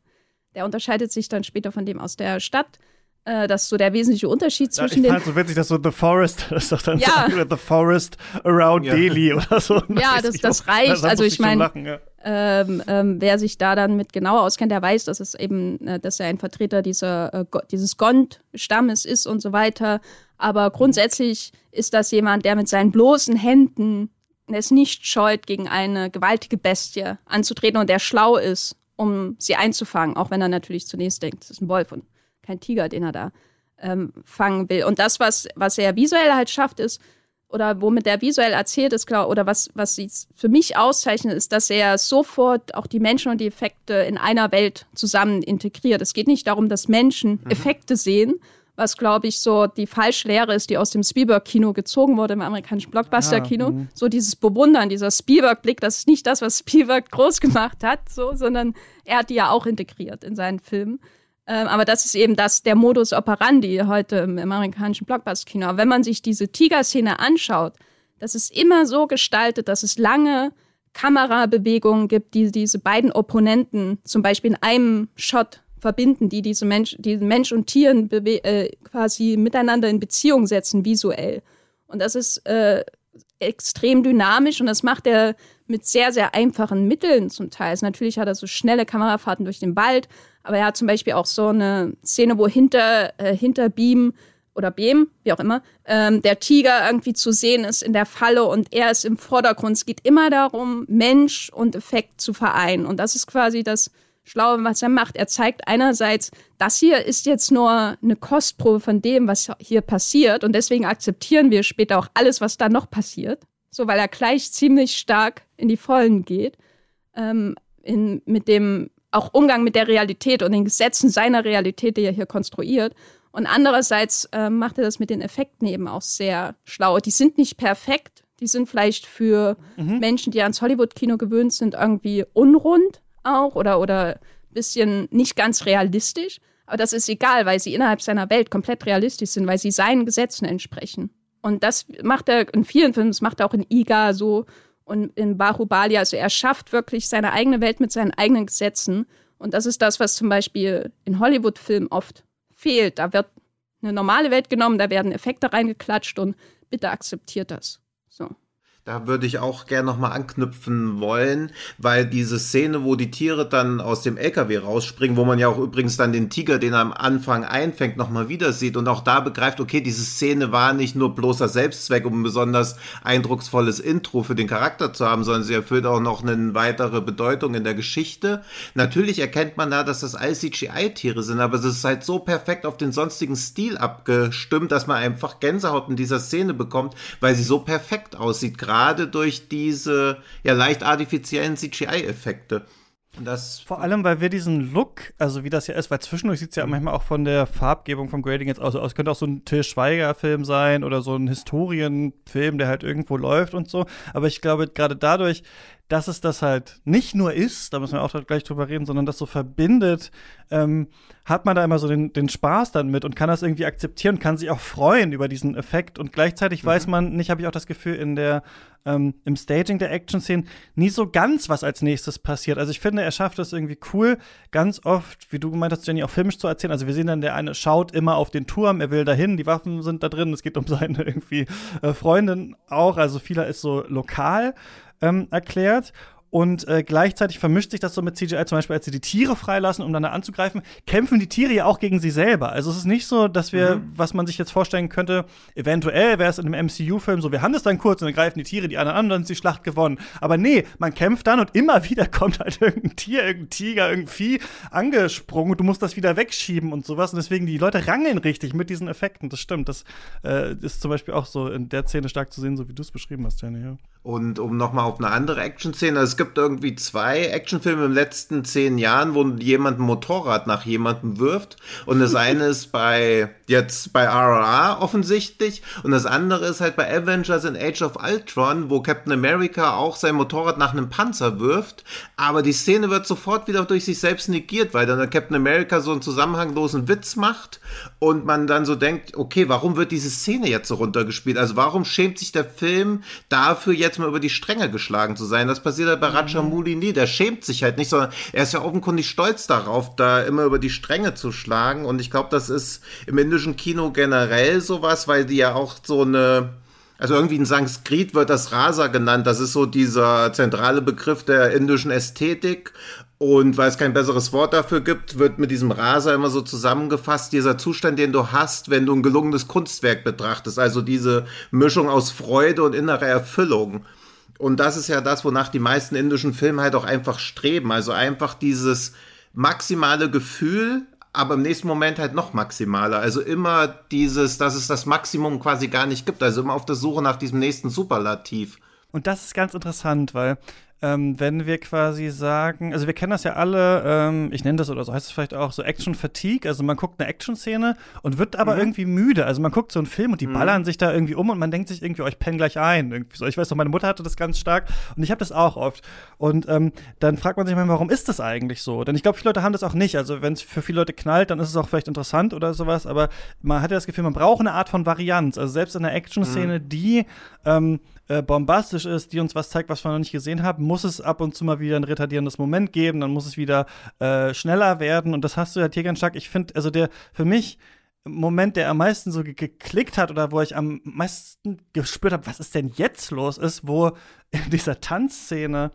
der unterscheidet sich dann später von dem aus der Stadt. Äh, das ist so der wesentliche Unterschied zwischen ja, ich den. fand so witzig, dass so The Forest, (laughs) das ist doch dann ja. so, The Forest Around ja. Delhi oder so. (laughs) Ja, das, das reicht. also ich meine, ja. ähm, ähm, wer sich da dann mit genauer auskennt, der weiß, dass es eben, äh, dass er ein Vertreter dieser, äh, dieses Gond-Stammes ist und so weiter. Aber grundsätzlich ist das jemand, der mit seinen bloßen Händen es nicht scheut, gegen eine gewaltige Bestie anzutreten und der schlau ist, um sie einzufangen, auch wenn er natürlich zunächst denkt, es ist ein Wolf und kein Tiger, den er da ähm, fangen will. Und das, was, was er visuell halt schafft, ist, oder womit er visuell erzählt ist, klar, oder was, was sie für mich auszeichnet, ist, dass er sofort auch die Menschen und die Effekte in einer Welt zusammen integriert. Es geht nicht darum, dass Menschen mhm. Effekte sehen, was, glaube ich, so die falsche Lehre ist, die aus dem Spielberg-Kino gezogen wurde, im amerikanischen Blockbuster-Kino. Ja, so dieses Bewundern, dieser Spielberg-Blick, das ist nicht das, was Spielberg (laughs) groß gemacht hat, so, sondern er hat die ja auch integriert in seinen Filmen. Ähm, aber das ist eben das, der Modus operandi heute im, amerikanischen Blockbuster-Kino. Wenn man sich diese Tiger-Szene anschaut, das ist immer so gestaltet, dass es lange Kamerabewegungen gibt, die diese beiden Opponenten zum Beispiel in einem Shot verbinden, die diese Mensch, die Mensch und Tieren äh, quasi miteinander in Beziehung setzen, visuell. Und das ist äh, extrem dynamisch und das macht er mit sehr, sehr einfachen Mitteln zum Teil. Also natürlich hat er so schnelle Kamerafahrten durch den Wald, aber er hat zum Beispiel auch so eine Szene, wo hinter, äh, hinter Beam oder Beam, wie auch immer, ähm, der Tiger irgendwie zu sehen ist in der Falle und er ist im Vordergrund. Es geht immer darum, Mensch und Effekt zu vereinen. Und das ist quasi das Schlaue, was er macht. Er zeigt einerseits, das hier ist jetzt nur eine Kostprobe von dem, was hier passiert. Und deswegen akzeptieren wir später auch alles, was da noch passiert. So, weil er gleich ziemlich stark in die Vollen geht. Ähm, in, mit dem auch Umgang mit der Realität und den Gesetzen seiner Realität, die er hier konstruiert. Und andererseits äh, macht er das mit den Effekten eben auch sehr schlau. Die sind nicht perfekt, die sind vielleicht für mhm. Menschen, die ans Hollywood-Kino gewöhnt sind, irgendwie unrund auch oder, oder ein bisschen nicht ganz realistisch. Aber das ist egal, weil sie innerhalb seiner Welt komplett realistisch sind, weil sie seinen Gesetzen entsprechen. Und das macht er in vielen Filmen, das macht er auch in Iga so und in Bahubali. Also er schafft wirklich seine eigene Welt mit seinen eigenen Gesetzen. Und das ist das, was zum Beispiel in Hollywood-Filmen oft fehlt. Da wird eine normale Welt genommen, da werden Effekte reingeklatscht und bitte akzeptiert das. Da würde ich auch gerne nochmal anknüpfen wollen, weil diese Szene, wo die Tiere dann aus dem LKW rausspringen, wo man ja auch übrigens dann den Tiger, den er am Anfang einfängt, nochmal wieder sieht und auch da begreift, okay, diese Szene war nicht nur bloßer Selbstzweck, um ein besonders eindrucksvolles Intro für den Charakter zu haben, sondern sie erfüllt auch noch eine weitere Bedeutung in der Geschichte. Natürlich erkennt man da, dass das all CGI-Tiere sind, aber es ist halt so perfekt auf den sonstigen Stil abgestimmt, dass man einfach Gänsehaut in dieser Szene bekommt, weil sie so perfekt aussieht, gerade gerade durch diese ja leicht artifiziellen CGI-Effekte. Das Vor allem, weil wir diesen Look, also wie das ja ist, weil zwischendurch sieht es ja manchmal auch von der Farbgebung vom Grading jetzt aus. Es könnte auch so ein Till Schweiger-Film sein oder so ein Historienfilm, der halt irgendwo läuft und so. Aber ich glaube, gerade dadurch, dass es das halt nicht nur ist, da müssen wir auch gleich drüber reden, sondern das so verbindet, ähm, hat man da immer so den, den Spaß dann mit und kann das irgendwie akzeptieren, kann sich auch freuen über diesen Effekt und gleichzeitig mhm. weiß man nicht, habe ich auch das Gefühl, in der ähm, im Staging der Action-Szenen nie so ganz, was als nächstes passiert. Also ich finde, er schafft es irgendwie cool, ganz oft, wie du gemeint hast, Jenny, auch filmisch zu erzählen. Also wir sehen dann, der eine schaut immer auf den Turm, er will dahin, die Waffen sind da drin, es geht um (laughs) seine irgendwie äh, Freundin auch. Also vieler ist so lokal ähm, erklärt. Und äh, gleichzeitig vermischt sich das so mit CGI, zum Beispiel, als sie die Tiere freilassen, um dann da anzugreifen, kämpfen die Tiere ja auch gegen sie selber. Also es ist nicht so, dass wir, mhm. was man sich jetzt vorstellen könnte, eventuell wäre es in einem MCU-Film so, wir haben das dann kurz und dann greifen die Tiere die anderen an und dann ist die Schlacht gewonnen. Aber nee, man kämpft dann und immer (laughs) wieder kommt halt irgendein Tier, irgendein Tiger, irgendein Vieh angesprungen und du musst das wieder wegschieben und sowas. Und deswegen, die Leute rangeln richtig mit diesen Effekten. Das stimmt. Das äh, ist zum Beispiel auch so in der Szene stark zu sehen, so wie du es beschrieben hast, Jenny. Ja. Und um nochmal auf eine andere Action-Szene, es gibt irgendwie zwei Actionfilme in den letzten zehn Jahren, wo jemand ein Motorrad nach jemandem wirft. Und das (laughs) eine ist bei, jetzt bei RRR offensichtlich. Und das andere ist halt bei Avengers in Age of Ultron, wo Captain America auch sein Motorrad nach einem Panzer wirft. Aber die Szene wird sofort wieder durch sich selbst negiert, weil dann Captain America so einen zusammenhanglosen Witz macht und man dann so denkt, okay, warum wird diese Szene jetzt so runtergespielt? Also warum schämt sich der Film dafür jetzt mal über die Stränge geschlagen zu sein. Das passiert halt bei. Rajamouli nie. Der schämt sich halt nicht, sondern er ist ja offenkundig stolz darauf, da immer über die Stränge zu schlagen. Und ich glaube, das ist im indischen Kino generell sowas, weil die ja auch so eine also irgendwie in Sanskrit wird das Rasa genannt. Das ist so dieser zentrale Begriff der indischen Ästhetik. Und weil es kein besseres Wort dafür gibt, wird mit diesem Rasa immer so zusammengefasst, dieser Zustand, den du hast, wenn du ein gelungenes Kunstwerk betrachtest. Also diese Mischung aus Freude und innerer Erfüllung. Und das ist ja das, wonach die meisten indischen Filme halt auch einfach streben. Also einfach dieses maximale Gefühl, aber im nächsten Moment halt noch maximaler. Also immer dieses, dass es das Maximum quasi gar nicht gibt. Also immer auf der Suche nach diesem nächsten Superlativ. Und das ist ganz interessant, weil ähm, wenn wir quasi sagen, also wir kennen das ja alle, ähm, ich nenne das oder so heißt es vielleicht auch so Action Fatigue, also man guckt eine Action-Szene und wird aber mhm. irgendwie müde. Also man guckt so einen Film und die mhm. ballern sich da irgendwie um und man denkt sich irgendwie, oh, ich penne gleich ein. Irgendwie so. Ich weiß noch, meine Mutter hatte das ganz stark und ich habe das auch oft. Und ähm, dann fragt man sich mal, warum ist das eigentlich so? Denn ich glaube, viele Leute haben das auch nicht. Also wenn es für viele Leute knallt, dann ist es auch vielleicht interessant oder sowas, aber man hat ja das Gefühl, man braucht eine Art von Varianz. Also selbst in einer Action-Szene, mhm. die ähm, äh, bombastisch ist, die uns was zeigt, was wir noch nicht gesehen haben, muss es ab und zu mal wieder ein retardierendes Moment geben, dann muss es wieder äh, schneller werden. Und das hast du ja hier ganz stark. Ich finde, also der für mich Moment, der am meisten so geklickt hat oder wo ich am meisten gespürt habe, was ist denn jetzt los, ist, wo in dieser Tanzszene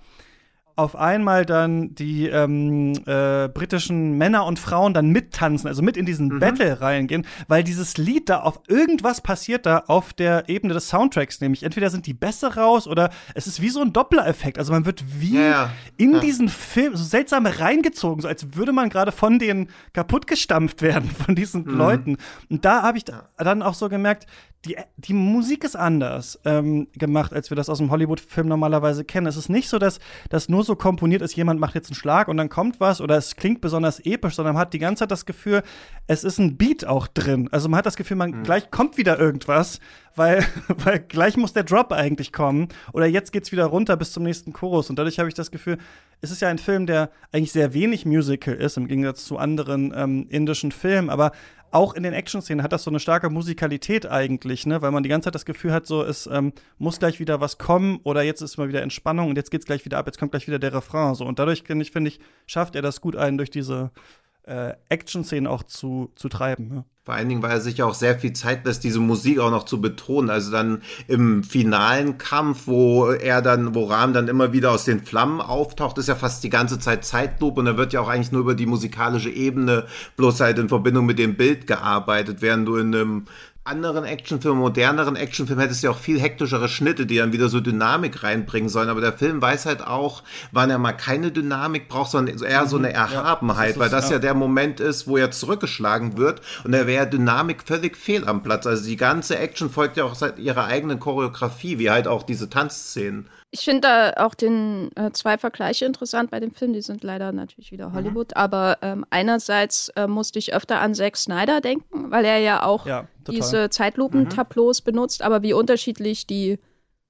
auf einmal dann die ähm, äh, britischen Männer und Frauen dann mittanzen, also mit in diesen mhm. Battle reingehen, weil dieses Lied da auf irgendwas passiert da auf der Ebene des Soundtracks, nämlich entweder sind die besser raus oder es ist wie so ein Doppler-Effekt. Also man wird wie ja, ja. in ja. diesen Film so seltsam reingezogen, so als würde man gerade von denen kaputt gestampft (laughs) werden, von diesen mhm. Leuten. Und da habe ich dann auch so gemerkt, die, die Musik ist anders ähm, gemacht, als wir das aus dem Hollywood-Film normalerweise kennen. Es ist nicht so, dass das nur so komponiert ist, jemand macht jetzt einen Schlag und dann kommt was oder es klingt besonders episch, sondern man hat die ganze Zeit das Gefühl, es ist ein Beat auch drin. Also man hat das Gefühl, man mhm. gleich kommt wieder irgendwas, weil, (laughs) weil gleich muss der Drop eigentlich kommen oder jetzt geht's wieder runter bis zum nächsten Chorus. Und dadurch habe ich das Gefühl, es ist ja ein Film, der eigentlich sehr wenig Musical ist, im Gegensatz zu anderen ähm, indischen Filmen, aber auch in den Action-Szenen hat das so eine starke Musikalität eigentlich, ne? Weil man die ganze Zeit das Gefühl hat, so es ähm, muss gleich wieder was kommen oder jetzt ist mal wieder Entspannung und jetzt geht's gleich wieder ab, jetzt kommt gleich wieder der Refrain. So. Und dadurch, finde ich, find ich, schafft er das gut ein, durch diese äh, Action-Szenen auch zu, zu treiben. Ja. Vor allen Dingen, weil er sich auch sehr viel Zeit lässt, diese Musik auch noch zu betonen. Also dann im finalen Kampf, wo er dann, wo Rahm dann immer wieder aus den Flammen auftaucht, ist ja fast die ganze Zeit Zeitlupe und da wird ja auch eigentlich nur über die musikalische Ebene bloß halt in Verbindung mit dem Bild gearbeitet, während du in einem anderen Actionfilmen, moderneren Actionfilmen hättest du ja auch viel hektischere Schnitte, die dann wieder so Dynamik reinbringen sollen. Aber der Film weiß halt auch, wann er mal keine Dynamik braucht, sondern eher so eine Erhabenheit, ja, das weil das ja. ja der Moment ist, wo er zurückgeschlagen wird. Und da wäre Dynamik völlig fehl am Platz. Also die ganze Action folgt ja auch seit ihrer eigenen Choreografie, wie halt auch diese Tanzszenen. Ich finde da auch den äh, zwei Vergleiche interessant bei dem Film. Die sind leider natürlich wieder mhm. Hollywood. Mhm. Aber ähm, einerseits äh, musste ich öfter an Zack Snyder denken, weil er ja auch ja, diese Zeitlupen-Tableaus mhm. benutzt. Aber wie unterschiedlich die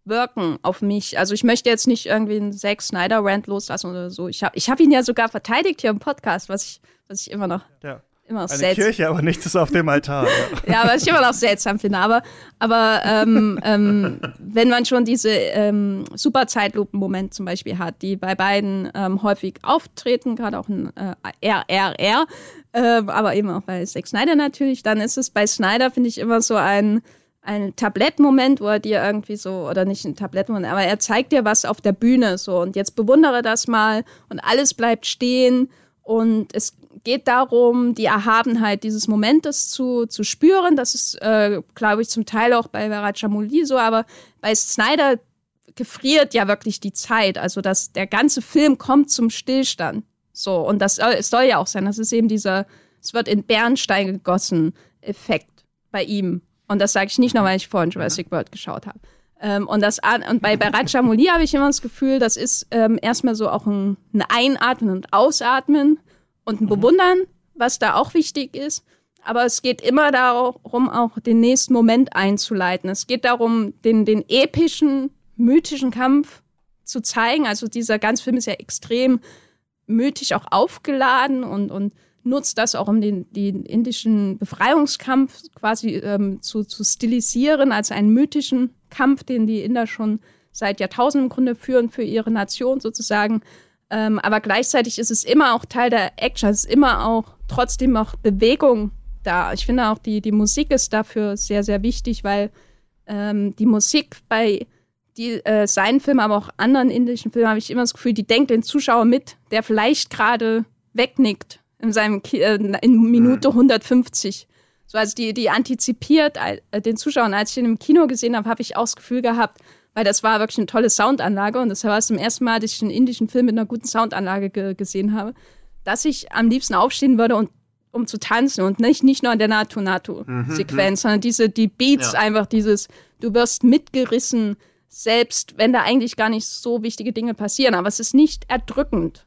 wirken auf mich. Also ich möchte jetzt nicht irgendwie einen Zack Snyder Rant loslassen oder so. Ich habe ich hab ihn ja sogar verteidigt hier im Podcast, was ich, was ich immer noch Ja. Immer noch Eine seltsam Kirche, aber nichts ist auf dem Altar. Ja. (laughs) ja, was ich immer noch seltsam finde. Aber, aber ähm, ähm, wenn man schon diese ähm, super Zeitlupen-Moment zum Beispiel hat, die bei beiden ähm, häufig auftreten, gerade auch in äh, RRR, ähm, aber eben auch bei Zack Snyder natürlich, dann ist es bei Snyder, finde ich, immer so ein, ein Tablettmoment, wo er dir irgendwie so, oder nicht ein Tablettmoment, aber er zeigt dir was auf der Bühne so und jetzt bewundere das mal und alles bleibt stehen und es geht darum, die Erhabenheit dieses Momentes zu, zu spüren. Das ist, äh, glaube ich, zum Teil auch bei Rajamouli so, aber bei Snyder gefriert ja wirklich die Zeit. Also dass der ganze Film kommt zum Stillstand. So, und das soll, es soll ja auch sein. Das ist eben dieser, es wird in Bernstein gegossen Effekt bei ihm. Und das sage ich nicht nur, weil ich vorhin Jurassic World geschaut habe. Ähm, und, das, und bei, bei Rajamouli habe ich immer das Gefühl, das ist ähm, erstmal so auch ein, ein Einatmen und Ausatmen und ein Bewundern, was da auch wichtig ist. Aber es geht immer darum, auch den nächsten Moment einzuleiten. Es geht darum, den, den epischen, mythischen Kampf zu zeigen. Also dieser ganze Film ist ja extrem mythisch auch aufgeladen und, und nutzt das auch, um den, den indischen Befreiungskampf quasi ähm, zu, zu stilisieren als einen mythischen Kampf, den die Inder schon seit Jahrtausenden im Grunde führen für ihre Nation sozusagen. Ähm, aber gleichzeitig ist es immer auch Teil der Action, es ist immer auch trotzdem auch Bewegung da. Ich finde auch, die, die Musik ist dafür sehr, sehr wichtig, weil ähm, die Musik bei die, äh, seinen Filmen, aber auch anderen indischen Filmen, habe ich immer das Gefühl, die denkt den Zuschauer mit, der vielleicht gerade wegnickt in seinem Ki äh, in Minute 150. So, also die, die antizipiert äh, den Zuschauer. Und als ich ihn im Kino gesehen habe, habe ich auch das Gefühl gehabt, weil das war wirklich eine tolle Soundanlage und das war zum ersten Mal, dass ich einen indischen Film mit einer guten Soundanlage ge gesehen habe, dass ich am liebsten aufstehen würde und um zu tanzen und nicht, nicht nur an der Natu-Natu-Sequenz, sondern diese, die Beats Ja. einfach dieses, du wirst mitgerissen, selbst wenn da eigentlich gar nicht so wichtige Dinge passieren, aber es ist nicht erdrückend.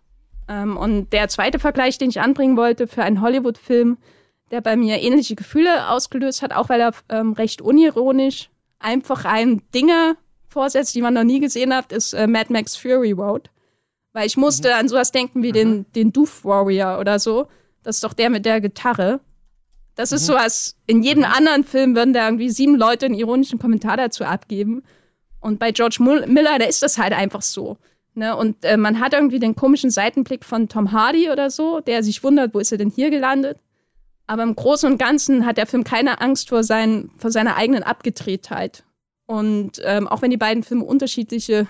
Ähm, und der zweite Vergleich, den ich anbringen wollte für einen Hollywood-Film, der bei mir ähnliche Gefühle ausgelöst hat, auch weil er ähm, recht unironisch einfach ein Dinge vorsetzt, die man noch nie gesehen hat, ist äh, Mad Max Fury Road. Weil ich musste an sowas denken wie den, den Doof Warrior oder so. Das ist doch der mit der Gitarre. Das ist sowas, in jedem anderen Film würden da irgendwie sieben Leute einen ironischen Kommentar dazu abgeben. Und bei George Miller, da ist das halt einfach so. Ne? Und äh, man hat irgendwie den komischen Seitenblick von Tom Hardy oder so, der sich wundert, wo ist er denn hier gelandet? Aber im Großen und Ganzen hat der Film keine Angst vor, sein, vor seiner eigenen Abgedrehtheit. Und ähm, auch wenn die beiden Filme unterschiedliche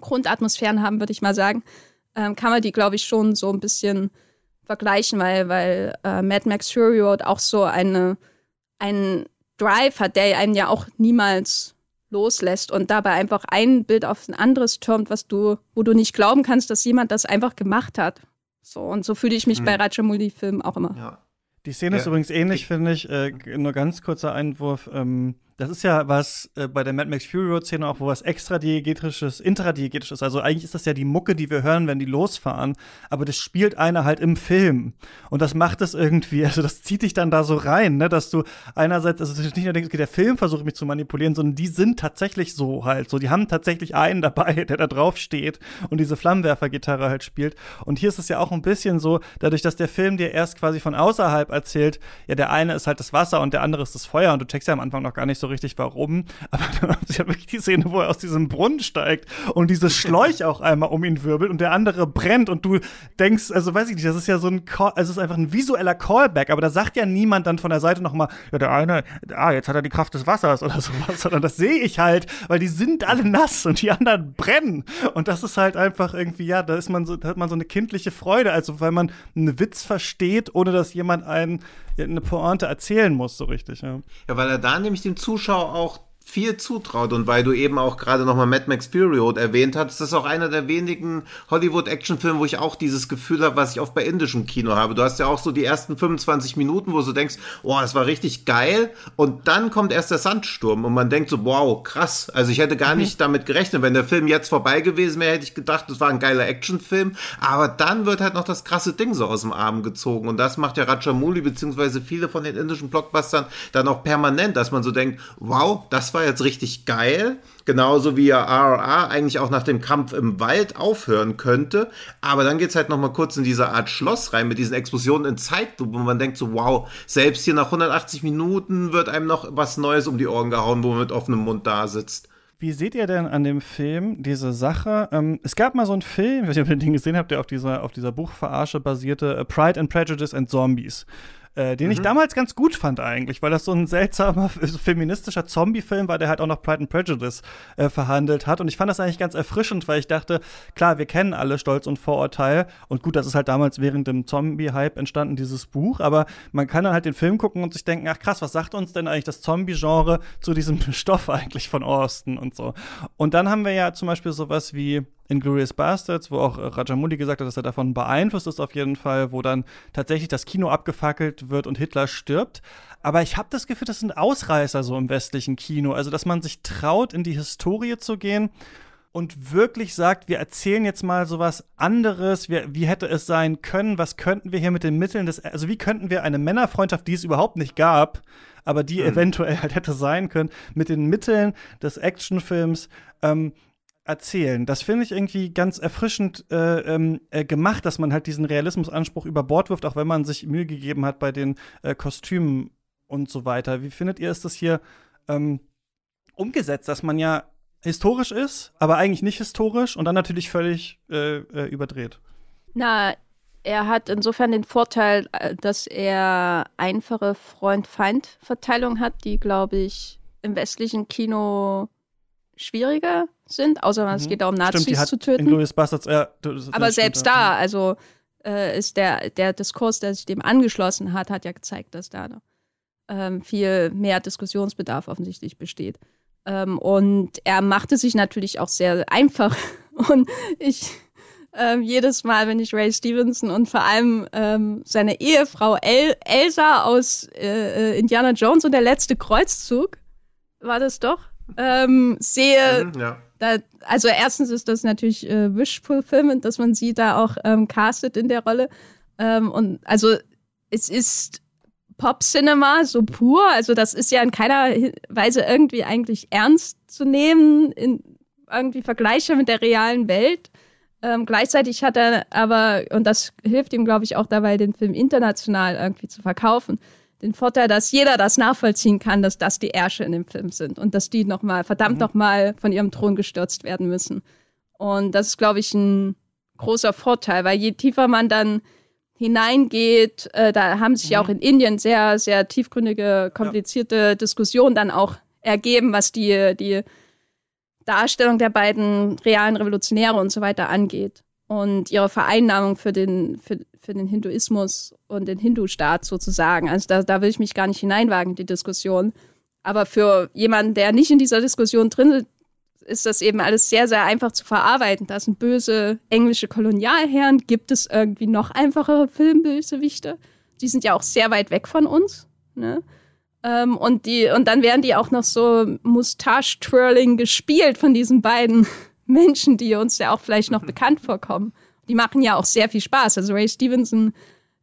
Grundatmosphären haben, würde ich mal sagen, ähm, kann man die, glaube ich, schon so ein bisschen vergleichen, weil, weil äh, Mad Max Fury Road auch so eine, einen Drive hat, der einen ja auch niemals loslässt und dabei einfach ein Bild auf ein anderes türmt, was du, wo du nicht glauben kannst, dass jemand das einfach gemacht hat. So, und so fühle ich mich bei Rajamouli-Filmen auch immer. Ja. Die Szene ist Ja. übrigens ähnlich, finde ich. Äh, nur ganz kurzer Einwurf. Ähm, das ist ja was äh, bei der Mad Max Fury Road Szene auch, wo was extra diegetisches, intradiegetisches ist. Also eigentlich ist das ja die Mucke, die wir hören, wenn die losfahren. Aber das spielt einer halt im Film. Und das macht es irgendwie, (laughs) also das zieht dich dann da so rein, ne, dass du einerseits, also nicht nur denkst, okay, der Film versucht mich zu manipulieren, sondern die sind tatsächlich so halt. So, die haben tatsächlich einen dabei, (laughs) der da drauf steht und diese Flammenwerfergitarre halt spielt. Und hier ist es ja auch ein bisschen so, dadurch, dass der Film dir erst quasi von außerhalb erzählt, ja, der eine ist halt das Wasser und der andere ist das Feuer und du checkst ja am Anfang noch gar nicht so richtig, warum. Aber dann hast du ja wirklich die Szene, wo er aus diesem Brunnen steigt und dieses Schläuch auch einmal um ihn wirbelt und der andere brennt und du denkst, also weiß ich nicht, das ist ja so ein, Call, also es ist einfach ein visueller Callback, aber da sagt ja niemand dann von der Seite nochmal, ja, der eine, ah, jetzt hat er die Kraft des Wassers oder (laughs) sowas, sondern das sehe ich halt, weil die sind alle nass und die anderen brennen. Und das ist halt einfach irgendwie, ja, da ist man so, da hat man so eine kindliche Freude, also weil man einen Witz versteht, ohne dass jemand einen eine Pointe erzählen muss, so richtig, ja. Ja, weil er da nämlich dem Zuschauer auch viel zutraut. Und weil du eben auch gerade nochmal Mad Max Fury Road erwähnt hast, das ist auch einer der wenigen Hollywood-Actionfilme, wo ich auch dieses Gefühl habe, was ich oft bei indischem Kino habe. Du hast ja auch so die ersten 25 Minuten, wo du denkst, oh, das war richtig geil. Und dann kommt erst der Sandsturm und man denkt so, wow, krass. Also ich hätte gar nicht damit gerechnet, wenn der Film jetzt vorbei gewesen wäre, hätte ich gedacht, das war ein geiler Actionfilm, aber dann wird halt noch das krasse Ding so aus dem Arm gezogen. Und das macht ja Rajamouli beziehungsweise viele von den indischen Blockbustern dann auch permanent, dass man so denkt, wow, das war jetzt richtig geil. Genauso wie ja RRR eigentlich auch nach dem Kampf im Wald aufhören könnte. Aber dann geht's halt noch mal kurz in diese Art Schloss rein mit diesen Explosionen in Zeitlupe, wo man denkt so, wow, selbst hier nach 180 Minuten wird einem noch was Neues um die Ohren gehauen, wo man mit offenem Mund da sitzt. Wie seht ihr denn an dem Film diese Sache? Ähm, es gab mal so einen Film, (laughs) ich weiß nicht, ob ihr den gesehen habt, der auf dieser, auf dieser Buchverarsche basierte, äh, Pride and Prejudice and Zombies. Äh, den ich Mhm. damals ganz gut fand eigentlich, weil das so ein seltsamer (laughs) feministischer Zombie-Film war, der halt auch noch Pride and Prejudice äh, verhandelt hat. Und ich fand das eigentlich ganz erfrischend, weil ich dachte, klar, wir kennen alle Stolz und Vorurteil. Und gut, das ist halt damals während dem Zombie-Hype entstanden, dieses Buch. Aber man kann dann halt den Film gucken und sich denken, ach krass, was sagt uns denn eigentlich das Zombie-Genre zu diesem (laughs) Stoff eigentlich von Austin und so. Und dann haben wir ja zum Beispiel sowas wie Inglourious Bastards, wo auch äh, Rajamouli gesagt hat, dass er davon beeinflusst ist auf jeden Fall, wo dann tatsächlich das Kino abgefackelt wird und Hitler stirbt. Aber ich habe das Gefühl, das sind Ausreißer so im westlichen Kino. Also, dass man sich traut, in die Historie zu gehen und wirklich sagt, wir erzählen jetzt mal sowas anderes, wir, wie hätte es sein können, was könnten wir hier mit den Mitteln des, also wie könnten wir eine Männerfreundschaft, die es überhaupt nicht gab, aber die eventuell halt hätte sein können, mit den Mitteln des Actionfilms ähm, erzählen. Das finde ich irgendwie ganz erfrischend äh, ähm, äh, gemacht, dass man halt diesen Realismusanspruch über Bord wirft, auch wenn man sich Mühe gegeben hat bei den äh, Kostümen und so weiter. Wie findet ihr, ist das hier ähm, umgesetzt, dass man ja historisch ist, aber eigentlich nicht historisch und dann natürlich völlig äh, äh, überdreht? Na, er hat insofern den Vorteil, äh, dass er einfache Freund-Feind-Verteilung hat, die, glaube ich, im westlichen Kino schwieriger sind, außer es Mhm. geht darum, Nazis Stimmt, zu töten. Inglourious Bastards, ja, das- das Aber stimmt, selbst ja. da, also äh, ist der, der Diskurs, der sich dem angeschlossen hat, hat ja gezeigt, dass da ähm, viel mehr Diskussionsbedarf offensichtlich besteht. Ähm, und er machte sich natürlich auch sehr einfach. (laughs) Und ich ähm, jedes Mal, wenn ich Ray Stevenson und vor allem ähm, seine Ehefrau El Elsa aus äh, äh, Indiana Jones und der letzte Kreuzzug, war das doch, ähm, sehe, Mhm, ja. da, also erstens ist das natürlich äh, Wish Fulfillment, dass man sie da auch ähm, castet in der Rolle. Ähm, und also es ist Pop Cinema so pur, also das ist ja in keiner Weise irgendwie eigentlich ernst zu nehmen, in irgendwie Vergleiche mit der realen Welt. Ähm, gleichzeitig hat er aber, und das hilft ihm, glaube ich, auch dabei, den Film international irgendwie zu verkaufen, den Vorteil, dass jeder das nachvollziehen kann, dass das die Ärsche in dem Film sind und dass die noch mal, verdammt noch mal von ihrem Thron gestürzt werden müssen. Und das ist, glaube ich, ein großer Vorteil, weil je tiefer man dann hineingeht, äh, da haben sich ja auch in Indien sehr, sehr tiefgründige, komplizierte Diskussionen dann auch ergeben, was die, die Darstellung der beiden realen Revolutionäre und so weiter angeht. Und ihre Vereinnahmung für den, für, für den Hinduismus und den Hindu-Staat sozusagen. Also da, da will ich mich gar nicht hineinwagen, in die Diskussion. Aber für jemanden, der nicht in dieser Diskussion drin ist, ist das eben alles sehr, sehr einfach zu verarbeiten. Da sind böse englische Kolonialherren. Gibt es irgendwie noch einfachere Filmbösewichte? Die sind ja auch sehr weit weg von uns. Ne? Ähm, und, die, und dann werden die auch noch so Mustache-Twirling gespielt von diesen beiden Menschen, die uns ja auch vielleicht noch bekannt vorkommen. Die machen ja auch sehr viel Spaß. Also Ray Stevenson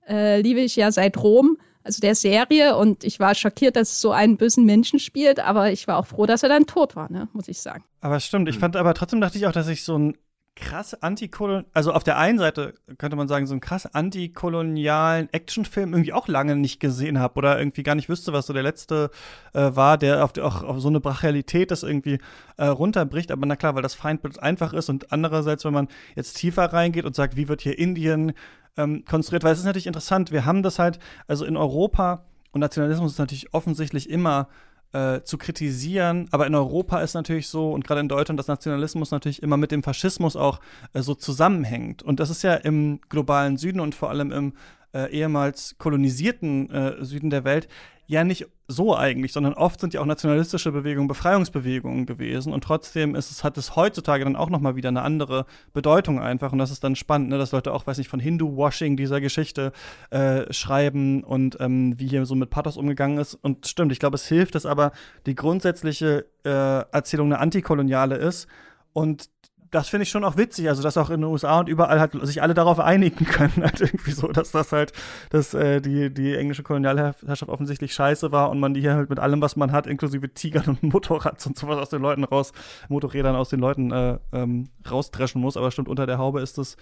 äh, liebe ich ja seit Rom, also der Serie. Und ich war schockiert, dass es so einen bösen Menschen spielt. Aber ich war auch froh, dass er dann tot war, ne? muss ich sagen. Aber stimmt, ich fand aber trotzdem dachte ich auch, dass ich so ein krass antikolonial, also auf der einen Seite könnte man sagen, so einen krass antikolonialen Actionfilm irgendwie auch lange nicht gesehen habe oder irgendwie gar nicht wüsste, was so der letzte äh, war, der auf, auch auf so eine Brachialität das irgendwie äh, runterbricht. Aber na klar, weil das Feindbild einfach ist und andererseits, wenn man jetzt tiefer reingeht und sagt, wie wird hier Indien ähm, konstruiert, weil es ist natürlich interessant, wir haben das halt, also in Europa und Nationalismus ist natürlich offensichtlich immer äh, zu kritisieren. Aber in Europa ist natürlich so, und gerade in Deutschland, dass Nationalismus natürlich immer mit dem Faschismus auch äh, so zusammenhängt. Und das ist ja im globalen Süden und vor allem im äh, ehemals kolonisierten äh, Süden der Welt ja nicht so eigentlich, sondern oft sind ja auch nationalistische Bewegungen Befreiungsbewegungen gewesen und trotzdem ist es, hat es heutzutage dann auch nochmal wieder eine andere Bedeutung einfach und das ist dann spannend, ne, dass Leute auch, weiß nicht, von Hindu-Washing dieser Geschichte äh, schreiben und ähm, wie hier so mit Pathos umgegangen ist und stimmt, ich glaube, es hilft, dass aber die grundsätzliche äh, Erzählung eine antikoloniale ist und das finde ich schon auch witzig, also dass auch in den USA und überall halt sich alle darauf einigen (laughs) können, halt irgendwie so, dass das halt, dass äh, die, die englische Kolonialherrschaft offensichtlich scheiße war und man die hier halt mit allem, was man hat, inklusive Tigern und (laughs) Motorrad und sowas aus den Leuten raus, Motorrädern aus den Leuten äh, ähm, rausdreschen muss. Aber stimmt, unter der Haube ist das,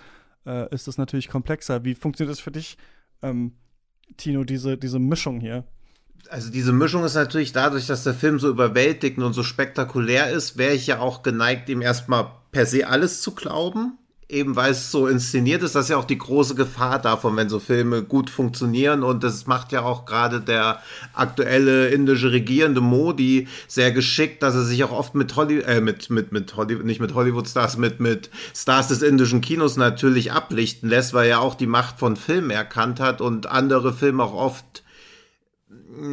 äh, ist das natürlich komplexer. Wie funktioniert das für dich, ähm, Tino, diese, diese Mischung hier? Also diese Mischung ist natürlich dadurch, dass der Film so überwältigend und so spektakulär ist, wäre ich ja auch geneigt, ihm erstmal per se alles zu glauben. Eben weil es so inszeniert ist, das ist ja auch die große Gefahr davon, wenn so Filme gut funktionieren. Und das macht ja auch gerade der aktuelle indische regierende Modi sehr geschickt, dass er sich auch oft mit Hollywood, äh, mit, mit, mit Hollywood, nicht mit Hollywood-Stars, mit, mit Stars des indischen Kinos natürlich ablichten lässt, weil er auch die Macht von Filmen erkannt hat und andere Filme auch oft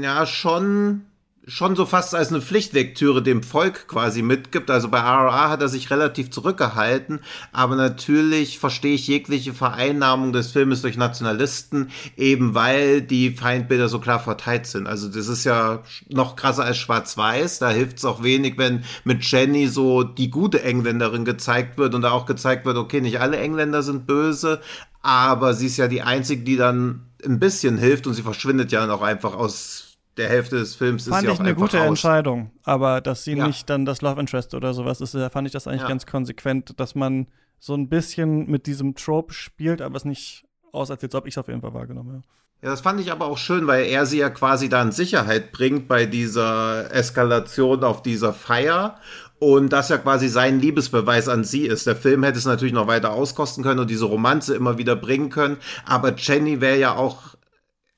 ja schon schon so fast als eine Pflichtlektüre dem Volk quasi mitgibt. Also bei RRA hat er sich relativ zurückgehalten, aber natürlich verstehe ich jegliche Vereinnahmung des Filmes durch Nationalisten, eben weil die Feindbilder so klar verteilt sind. Also das ist ja noch krasser als Schwarz-Weiß. Da hilft es auch wenig, wenn mit Jenny so die gute Engländerin gezeigt wird und da auch gezeigt wird, okay, nicht alle Engländer sind böse, aber sie ist ja die einzige, die dann ein bisschen hilft und sie verschwindet ja auch einfach aus der Hälfte des Films. Fand ist ich eine gute raus. Entscheidung, aber dass sie Ja. nicht dann das Love Interest oder sowas ist, da fand ich das eigentlich Ja. ganz konsequent, dass man so ein bisschen mit diesem Trope spielt, aber es nicht aus, als ob ich es auf jeden Fall wahrgenommen habe. Ja, das fand ich aber auch schön, weil er sie ja quasi da in Sicherheit bringt bei dieser Eskalation auf dieser Feier. Und das ja quasi sein Liebesbeweis an sie ist. Der Film hätte es natürlich noch weiter auskosten können und diese Romanze immer wieder bringen können. Aber Jenny wäre ja auch,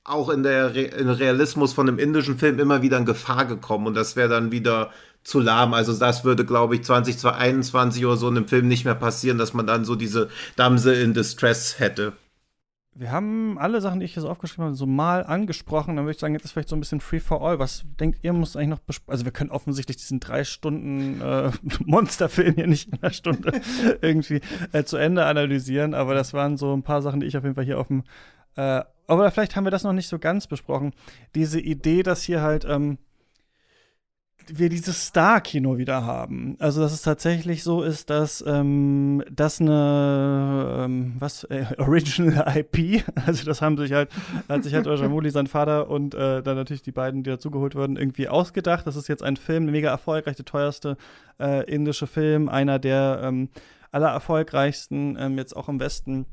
auch in der Re im Realismus von einem indischen Film immer wieder in Gefahr gekommen. Und das wäre dann wieder zu lahm. Also das würde, glaube ich, 2021 oder so in einem Film nicht mehr passieren, dass man dann so diese Damsel in Distress hätte. Wir haben alle Sachen, die ich hier so aufgeschrieben habe, so mal angesprochen. Dann würde ich sagen, jetzt ist vielleicht so ein bisschen free for all. Was denkt ihr, muss eigentlich noch besprochen? Also, wir können offensichtlich diesen drei Stunden äh, (laughs) Monsterfilm hier nicht in einer Stunde (laughs) irgendwie äh, zu Ende analysieren. Aber das waren so ein paar Sachen, die ich auf jeden Fall hier auf dem. Äh, aber vielleicht haben wir das noch nicht so ganz besprochen. Diese Idee, dass hier halt. Ähm, wir dieses Star-Kino wieder haben. Also, dass es tatsächlich so ist, dass ähm, das eine ähm, was äh, Original (laughs) IP, also das haben sich halt, hat sich halt Ojamuli, (laughs) sein Vater und äh, dann natürlich die beiden, die dazugeholt wurden, irgendwie ausgedacht. Das ist jetzt ein Film, mega erfolgreich, der teuerste äh, indische Film, einer der ähm, aller erfolgreichsten, ähm, jetzt auch im Westen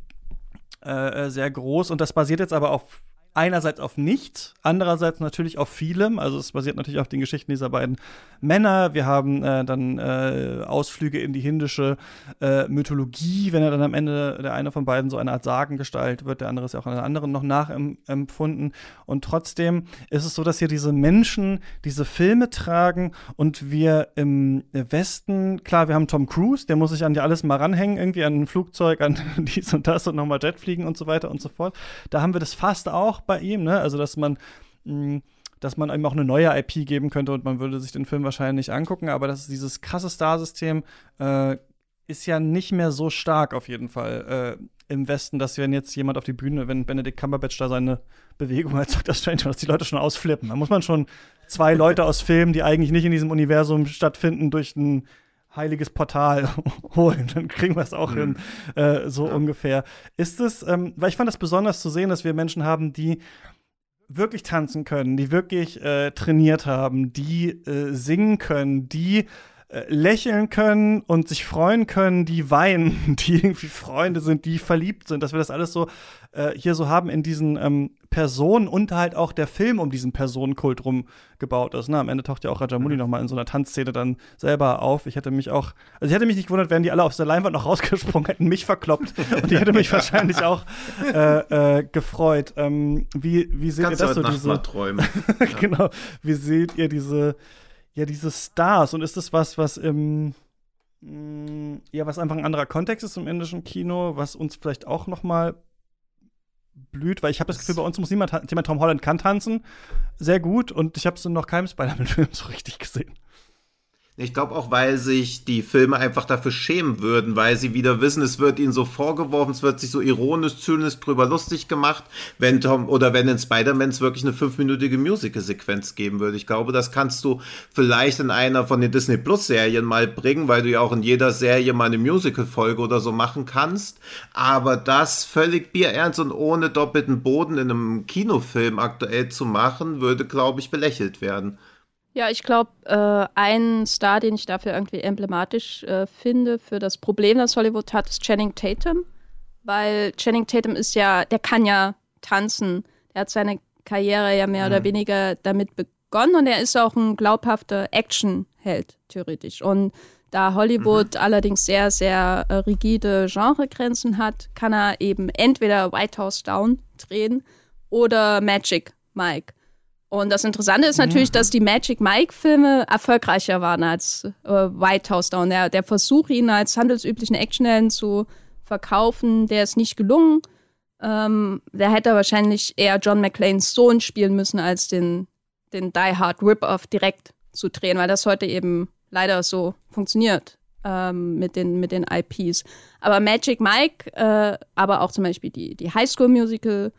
äh, äh, sehr groß. Und das basiert jetzt aber auf einerseits auf nichts, andererseits natürlich auf vielem. Also es basiert natürlich auf den Geschichten dieser beiden Männer. Wir haben äh, dann äh, Ausflüge in die hindische äh, Mythologie, wenn er dann am Ende der eine von beiden so eine Art Sagengestalt wird, der andere ist ja auch an der anderen noch nachempfunden. Und trotzdem ist es so, dass hier diese Menschen diese Filme tragen und wir im Westen, klar, wir haben Tom Cruise, der muss sich an ja alles mal ranhängen, irgendwie an ein Flugzeug, an (laughs) dies und das und nochmal Jet fliegen und so weiter und so fort. Da haben wir das fast auch bei ihm, ne? Also, dass man mh, dass man ihm auch eine neue IP geben könnte und man würde sich den Film wahrscheinlich angucken, aber das ist dieses krasse Star-System äh, ist ja nicht mehr so stark auf jeden Fall äh, im Westen, dass wenn jetzt jemand auf die Bühne, wenn Benedict Cumberbatch da seine Bewegung als Dr. Strange, dass die Leute schon ausflippen. Da muss man schon zwei Leute aus Filmen, die eigentlich nicht in diesem Universum stattfinden, durch ein heiliges Portal (laughs) holen, dann kriegen wir es auch hin, äh, so ungefähr. Ist es, ähm, weil ich fand es besonders zu sehen, dass wir Menschen haben, die wirklich tanzen können, die wirklich äh, trainiert haben, die äh, singen können, die lächeln können und sich freuen können, die weinen, (laughs) die irgendwie Freunde sind, die verliebt sind, dass wir das alles so äh, hier so haben in diesen ähm, Personen und halt auch der Film um diesen Personenkult rum gebaut ist. Ne? Am Ende taucht ja auch Rajamouli noch mal in so einer Tanzszene dann selber auf. Ich hätte mich auch, also ich hätte mich nicht gewundert, wären die alle aus der Leinwand noch (laughs) rausgesprungen, hätten mich verkloppt und ich hätte mich (laughs) wahrscheinlich auch äh, äh, gefreut. Ähm, wie, wie seht Kannst ihr das so? Diese, mal träumen. genau. Wie seht ihr diese, ja, diese Stars? Und ist das was, was im, mh, ja, was einfach ein anderer Kontext ist im indischen Kino, was uns vielleicht auch noch mal blüht, weil ich habe das Gefühl, bei uns muss niemand, jemand Tom Holland kann tanzen, sehr gut, und ich habe es in noch keinem Spider-Man-Film so richtig gesehen. Ich glaube auch, weil sich die Filme einfach dafür schämen würden, weil sie wieder wissen, es wird ihnen so vorgeworfen, es wird sich so ironisch, zynisch drüber lustig gemacht, wenn Tom oder wenn in Spider-Man es wirklich eine fünfminütige Musical-Sequenz geben würde. Ich glaube, das kannst du vielleicht in einer von den Disney Plus-Serien mal bringen, weil du ja auch in jeder Serie mal eine Musical-Folge oder so machen kannst. Aber das völlig bierernst und ohne doppelten Boden in einem Kinofilm aktuell zu machen, würde, glaube ich, belächelt werden. Ja, ich glaube, äh, ein Star, den ich dafür irgendwie emblematisch äh, finde für das Problem, das Hollywood hat, ist Channing Tatum. Weil Channing Tatum ist ja, der kann ja tanzen. Er hat seine Karriere ja mehr mhm. oder weniger damit begonnen und er ist auch ein glaubhafter Actionheld, theoretisch. Und da Hollywood mhm. allerdings sehr, sehr äh, rigide Genregrenzen hat, kann er eben entweder White House Down drehen oder Magic Mike. Und das Interessante ist natürlich, dass die Magic Mike-Filme erfolgreicher waren als äh, White House Down. Der, der Versuch, ihn als handelsüblichen Actionhelden zu verkaufen, der ist nicht gelungen. Ähm, der hätte wahrscheinlich eher John McClanes Sohn spielen müssen, als den, den Die Hard Rip-Off direkt zu drehen, weil das heute eben leider so funktioniert ähm, mit, den, mit den IPs. Aber Magic Mike, äh, aber auch zum Beispiel die, die High School Musical-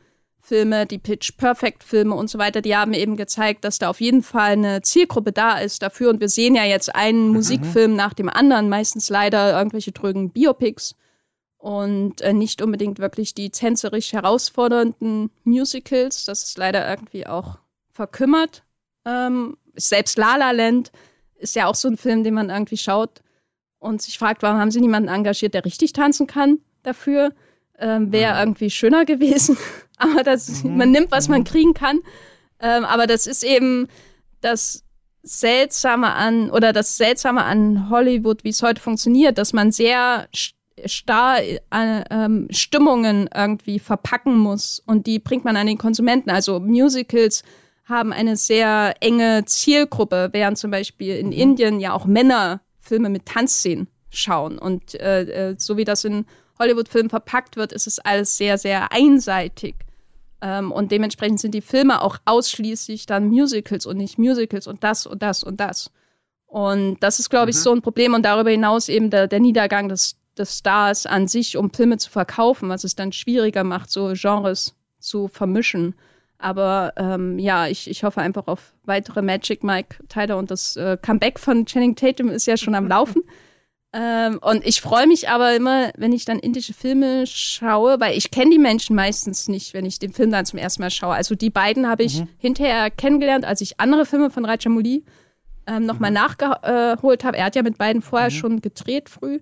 Filme, die Pitch Perfect Filme und so weiter, die haben eben gezeigt, dass da auf jeden Fall eine Zielgruppe da ist dafür. Und wir sehen ja jetzt einen mhm. Musikfilm nach dem anderen, meistens leider irgendwelche drögen Biopics und äh, nicht unbedingt wirklich die tänzerisch herausfordernden Musicals. Das ist leider irgendwie auch verkümmert. Ähm, selbst La La Land ist ja auch so ein Film, den man irgendwie schaut und sich fragt, warum haben sie niemanden engagiert, der richtig tanzen kann dafür? Ähm, Wäre mhm. irgendwie schöner gewesen. (laughs) aber das, mhm. man nimmt, was man mhm. kriegen kann. Ähm, aber das ist eben das Seltsame an, oder das Seltsame an Hollywood, wie es heute funktioniert, dass man sehr starr äh, ähm, Stimmungen irgendwie verpacken muss und die bringt man an den Konsumenten. Also Musicals haben eine sehr enge Zielgruppe, während zum Beispiel in mhm. Indien ja auch Männer Filme mit Tanzszenen schauen. Und äh, äh so wie das in Hollywood-Filmen verpackt wird, ist es alles sehr, sehr einseitig. Ähm, und dementsprechend sind die Filme auch ausschließlich dann Musicals und nicht Musicals und das und das und das. Und das ist, glaube ich, mhm. so ein Problem. Und darüber hinaus eben der, der Niedergang des, des Stars an sich, um Filme zu verkaufen, was es dann schwieriger macht, so Genres zu vermischen. Aber ähm, ja, ich, ich hoffe einfach auf weitere Magic Mike-Teile und das äh, Comeback von Channing Tatum ist ja schon am (laughs) Laufen. Ähm, und ich freue mich aber immer, wenn ich dann indische Filme schaue, weil ich kenne die Menschen meistens nicht, wenn ich den Film dann zum ersten Mal schaue. Also die beiden habe ich mhm. hinterher kennengelernt, als ich andere Filme von Rajamouli ähm, nochmal mhm. nachgeholt habe. Er hat ja mit beiden vorher mhm. schon gedreht früh.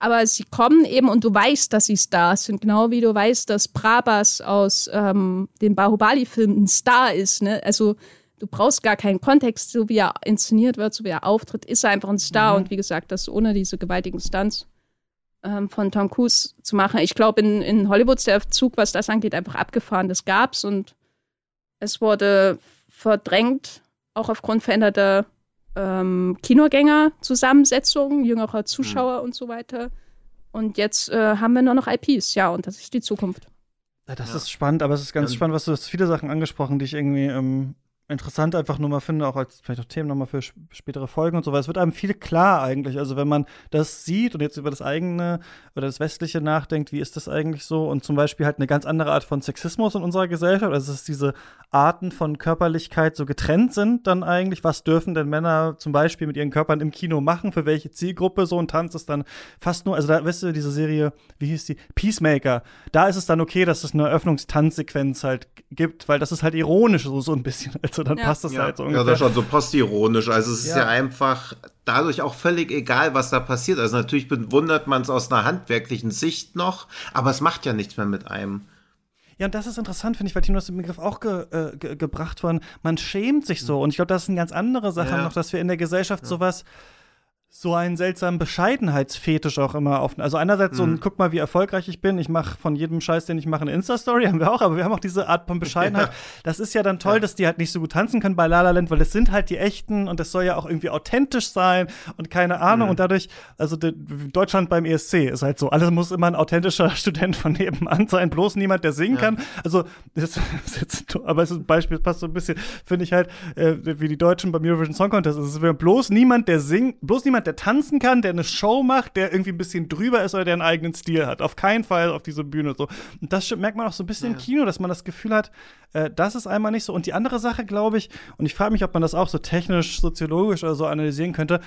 Aber sie kommen eben und du weißt, dass sie Stars sind, genau wie du weißt, dass Prabhas aus ähm, dem Bahubali-Film ein Star ist. Ne? Also du brauchst gar keinen Kontext, so wie er inszeniert wird, so wie er auftritt, ist er einfach ein Star. Mhm. Und wie gesagt, das ohne diese gewaltigen Stunts ähm, von Tom Cruise zu machen. Ich glaube, in, in Hollywood ist der Zug, was das angeht, einfach abgefahren. Das gab's und es wurde verdrängt, auch aufgrund veränderter ähm, Kinogängerzusammensetzungen, jüngerer Zuschauer mhm. und so weiter. Und jetzt äh, haben wir nur noch IPs, ja, und das ist die Zukunft. Ja, das ja. ist spannend, aber es ist ganz ja. spannend, was du hast viele Sachen angesprochen, die ich irgendwie ähm, interessant einfach nur mal finde, auch als vielleicht auch Themen nochmal für spätere Folgen und so, weil es wird einem viel klar eigentlich. Also wenn man das sieht und jetzt über das eigene oder das Westliche nachdenkt, wie ist das eigentlich so? Und zum Beispiel halt eine ganz andere Art von Sexismus in unserer Gesellschaft, also dass diese Arten von Körperlichkeit so getrennt sind dann eigentlich. Was dürfen denn Männer zum Beispiel mit ihren Körpern im Kino machen? Für welche Zielgruppe? So ein Tanz ist dann fast nur, also da, weißt du, diese Serie, wie hieß die? Peacemaker. Da ist es dann okay, dass es eine Eröffnungstanzsequenz halt gibt, weil das ist halt ironisch so, so ein bisschen. Also dann ja. passt das ja. halt so ungefähr. Ja, das ist schon so postironisch. Also es ist ja. ja einfach dadurch auch völlig egal, was da passiert. Also natürlich bewundert man es aus einer handwerklichen Sicht noch, aber es macht ja nichts mehr mit einem. Ja, und das ist interessant, finde ich, weil Tino hast den Begriff auch ge, äh, ge, gebracht worden. Man schämt sich so. Und ich glaube, das ist eine ganz andere Sache ja. noch, dass wir in der Gesellschaft ja. sowas so einen seltsamen Bescheidenheitsfetisch auch immer auf. Also einerseits so ein, guck mal, wie erfolgreich ich bin. Ich mache von jedem Scheiß, den ich mache, eine Insta-Story, haben wir auch, aber wir haben auch diese Art von Bescheidenheit. (laughs) Das ist ja dann toll, dass die halt nicht so gut tanzen können bei La La Land, weil das sind halt die echten und das soll ja auch irgendwie authentisch sein und keine Ahnung. Und dadurch, also de, Deutschland beim ESC ist halt so, alles muss immer ein authentischer (laughs) Student von nebenan sein, bloß niemand, der singen kann. Also, das (laughs) ist jetzt, aber es ist ein Beispiel, das passt so ein bisschen, finde ich halt, äh, wie die Deutschen beim Eurovision Song Contest. Es ist bloß niemand, der singt, bloß niemand, der tanzen kann, der eine Show macht, der irgendwie ein bisschen drüber ist oder der einen eigenen Stil hat. Auf keinen Fall auf diese Bühne so. Und das merkt man auch so ein bisschen im Kino, dass man das Gefühl hat, äh, das ist einmal nicht so. Und die andere Sache, glaube ich, und ich frage mich, ob man das auch so technisch, soziologisch oder so analysieren könnte.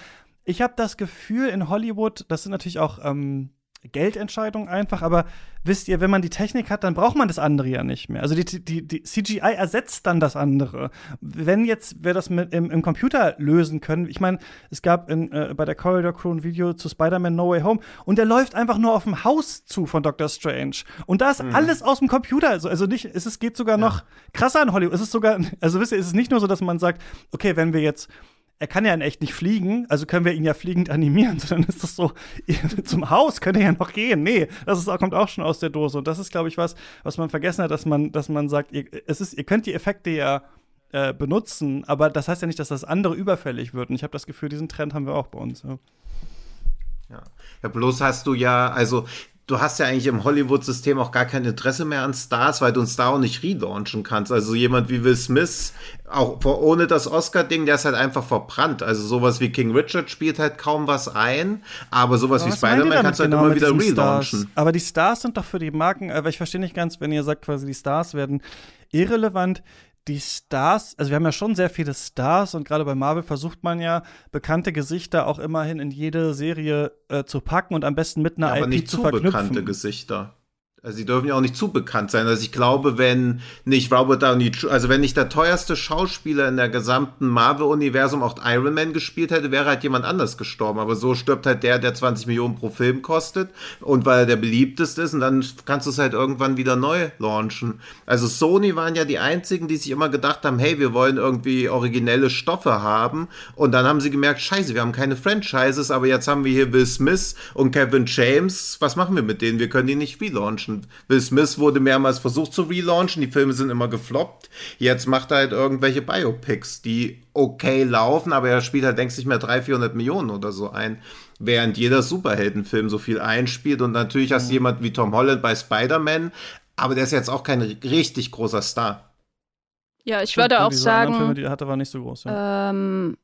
Ich habe das Gefühl in Hollywood, das sind natürlich auch ähm, Geldentscheidung einfach, aber wisst ihr, wenn man die Technik hat, dann braucht man das andere ja nicht mehr. Also die, die, die CGI ersetzt dann das andere. Wenn jetzt wir das mit im, im Computer lösen können, ich meine, es gab in, äh, bei der Corridor Crew ein Video zu Spider-Man No Way Home und der läuft einfach nur auf dem Haus zu von Doctor Strange. Und da ist mhm. alles aus dem Computer. Also, also nicht, es geht sogar ja. noch krasser in Hollywood. Es ist sogar, also wisst ihr, es ist nicht nur so, dass man sagt, okay, wenn wir jetzt er kann ja in echt nicht fliegen, also können wir ihn ja fliegend animieren, (laughs) sondern ist das so, zum Haus könnte er ja noch gehen. Nee, das ist, kommt auch schon aus der Dose. Und das ist, glaube ich, was, was man vergessen hat, dass man, dass man sagt, ihr, es ist, ihr könnt die Effekte ja äh, benutzen, aber das heißt ja nicht, dass das andere überfällig wird. Und ich habe das Gefühl, diesen Trend haben wir auch bei uns. Ja. Ja. ja, bloß hast du ja, also du hast ja eigentlich im Hollywood-System auch gar kein Interesse mehr an Stars, weil du einen Star auch nicht relaunchen kannst. Also jemand wie Will Smith, auch ohne das Oscar-Ding, der ist halt einfach verbrannt. Also sowas wie King Richard spielt halt kaum was ein, aber sowas aber wie Spider-Man kannst du halt genau immer wieder relaunchen. Stars? Aber die Stars sind doch für die Marken, aber ich verstehe nicht ganz, wenn ihr sagt, quasi die Stars werden irrelevant die Stars, also wir haben ja schon sehr viele Stars und gerade bei Marvel versucht man ja bekannte Gesichter auch immerhin in jede Serie äh, zu packen und am besten mit einer ja, IP aber nicht zu, zu verknüpfen. bekannte Gesichter. Also sie dürfen ja auch nicht zu bekannt sein. Also ich glaube, wenn nicht Robert Downey, also wenn nicht der teuerste Schauspieler in der gesamten Marvel-Universum auch Iron Man gespielt hätte, wäre halt jemand anders gestorben. Aber so stirbt halt der, der 20 Millionen pro Film kostet und weil er der beliebteste ist und dann kannst du es halt irgendwann wieder neu launchen. Also Sony waren ja die einzigen, die sich immer gedacht haben, hey, wir wollen irgendwie originelle Stoffe haben und dann haben sie gemerkt, scheiße, wir haben keine Franchises, aber jetzt haben wir hier Will Smith und Kevin James. Was machen wir mit denen? Wir können die nicht relaunchen Will Smith wurde mehrmals versucht zu relaunchen, die Filme sind immer gefloppt. Jetzt macht er halt irgendwelche Biopics, die okay laufen, aber er spielt halt längst nicht mehr 300, 400 Millionen oder so ein. Während jeder Superheldenfilm so viel einspielt und natürlich hast du mhm. jemand wie Tom Holland bei Spider-Man, aber der ist jetzt auch kein richtig großer Star. Ja, ich würde auch sagen, Filme, die er hatte, war nicht so groß. Ja. Ähm,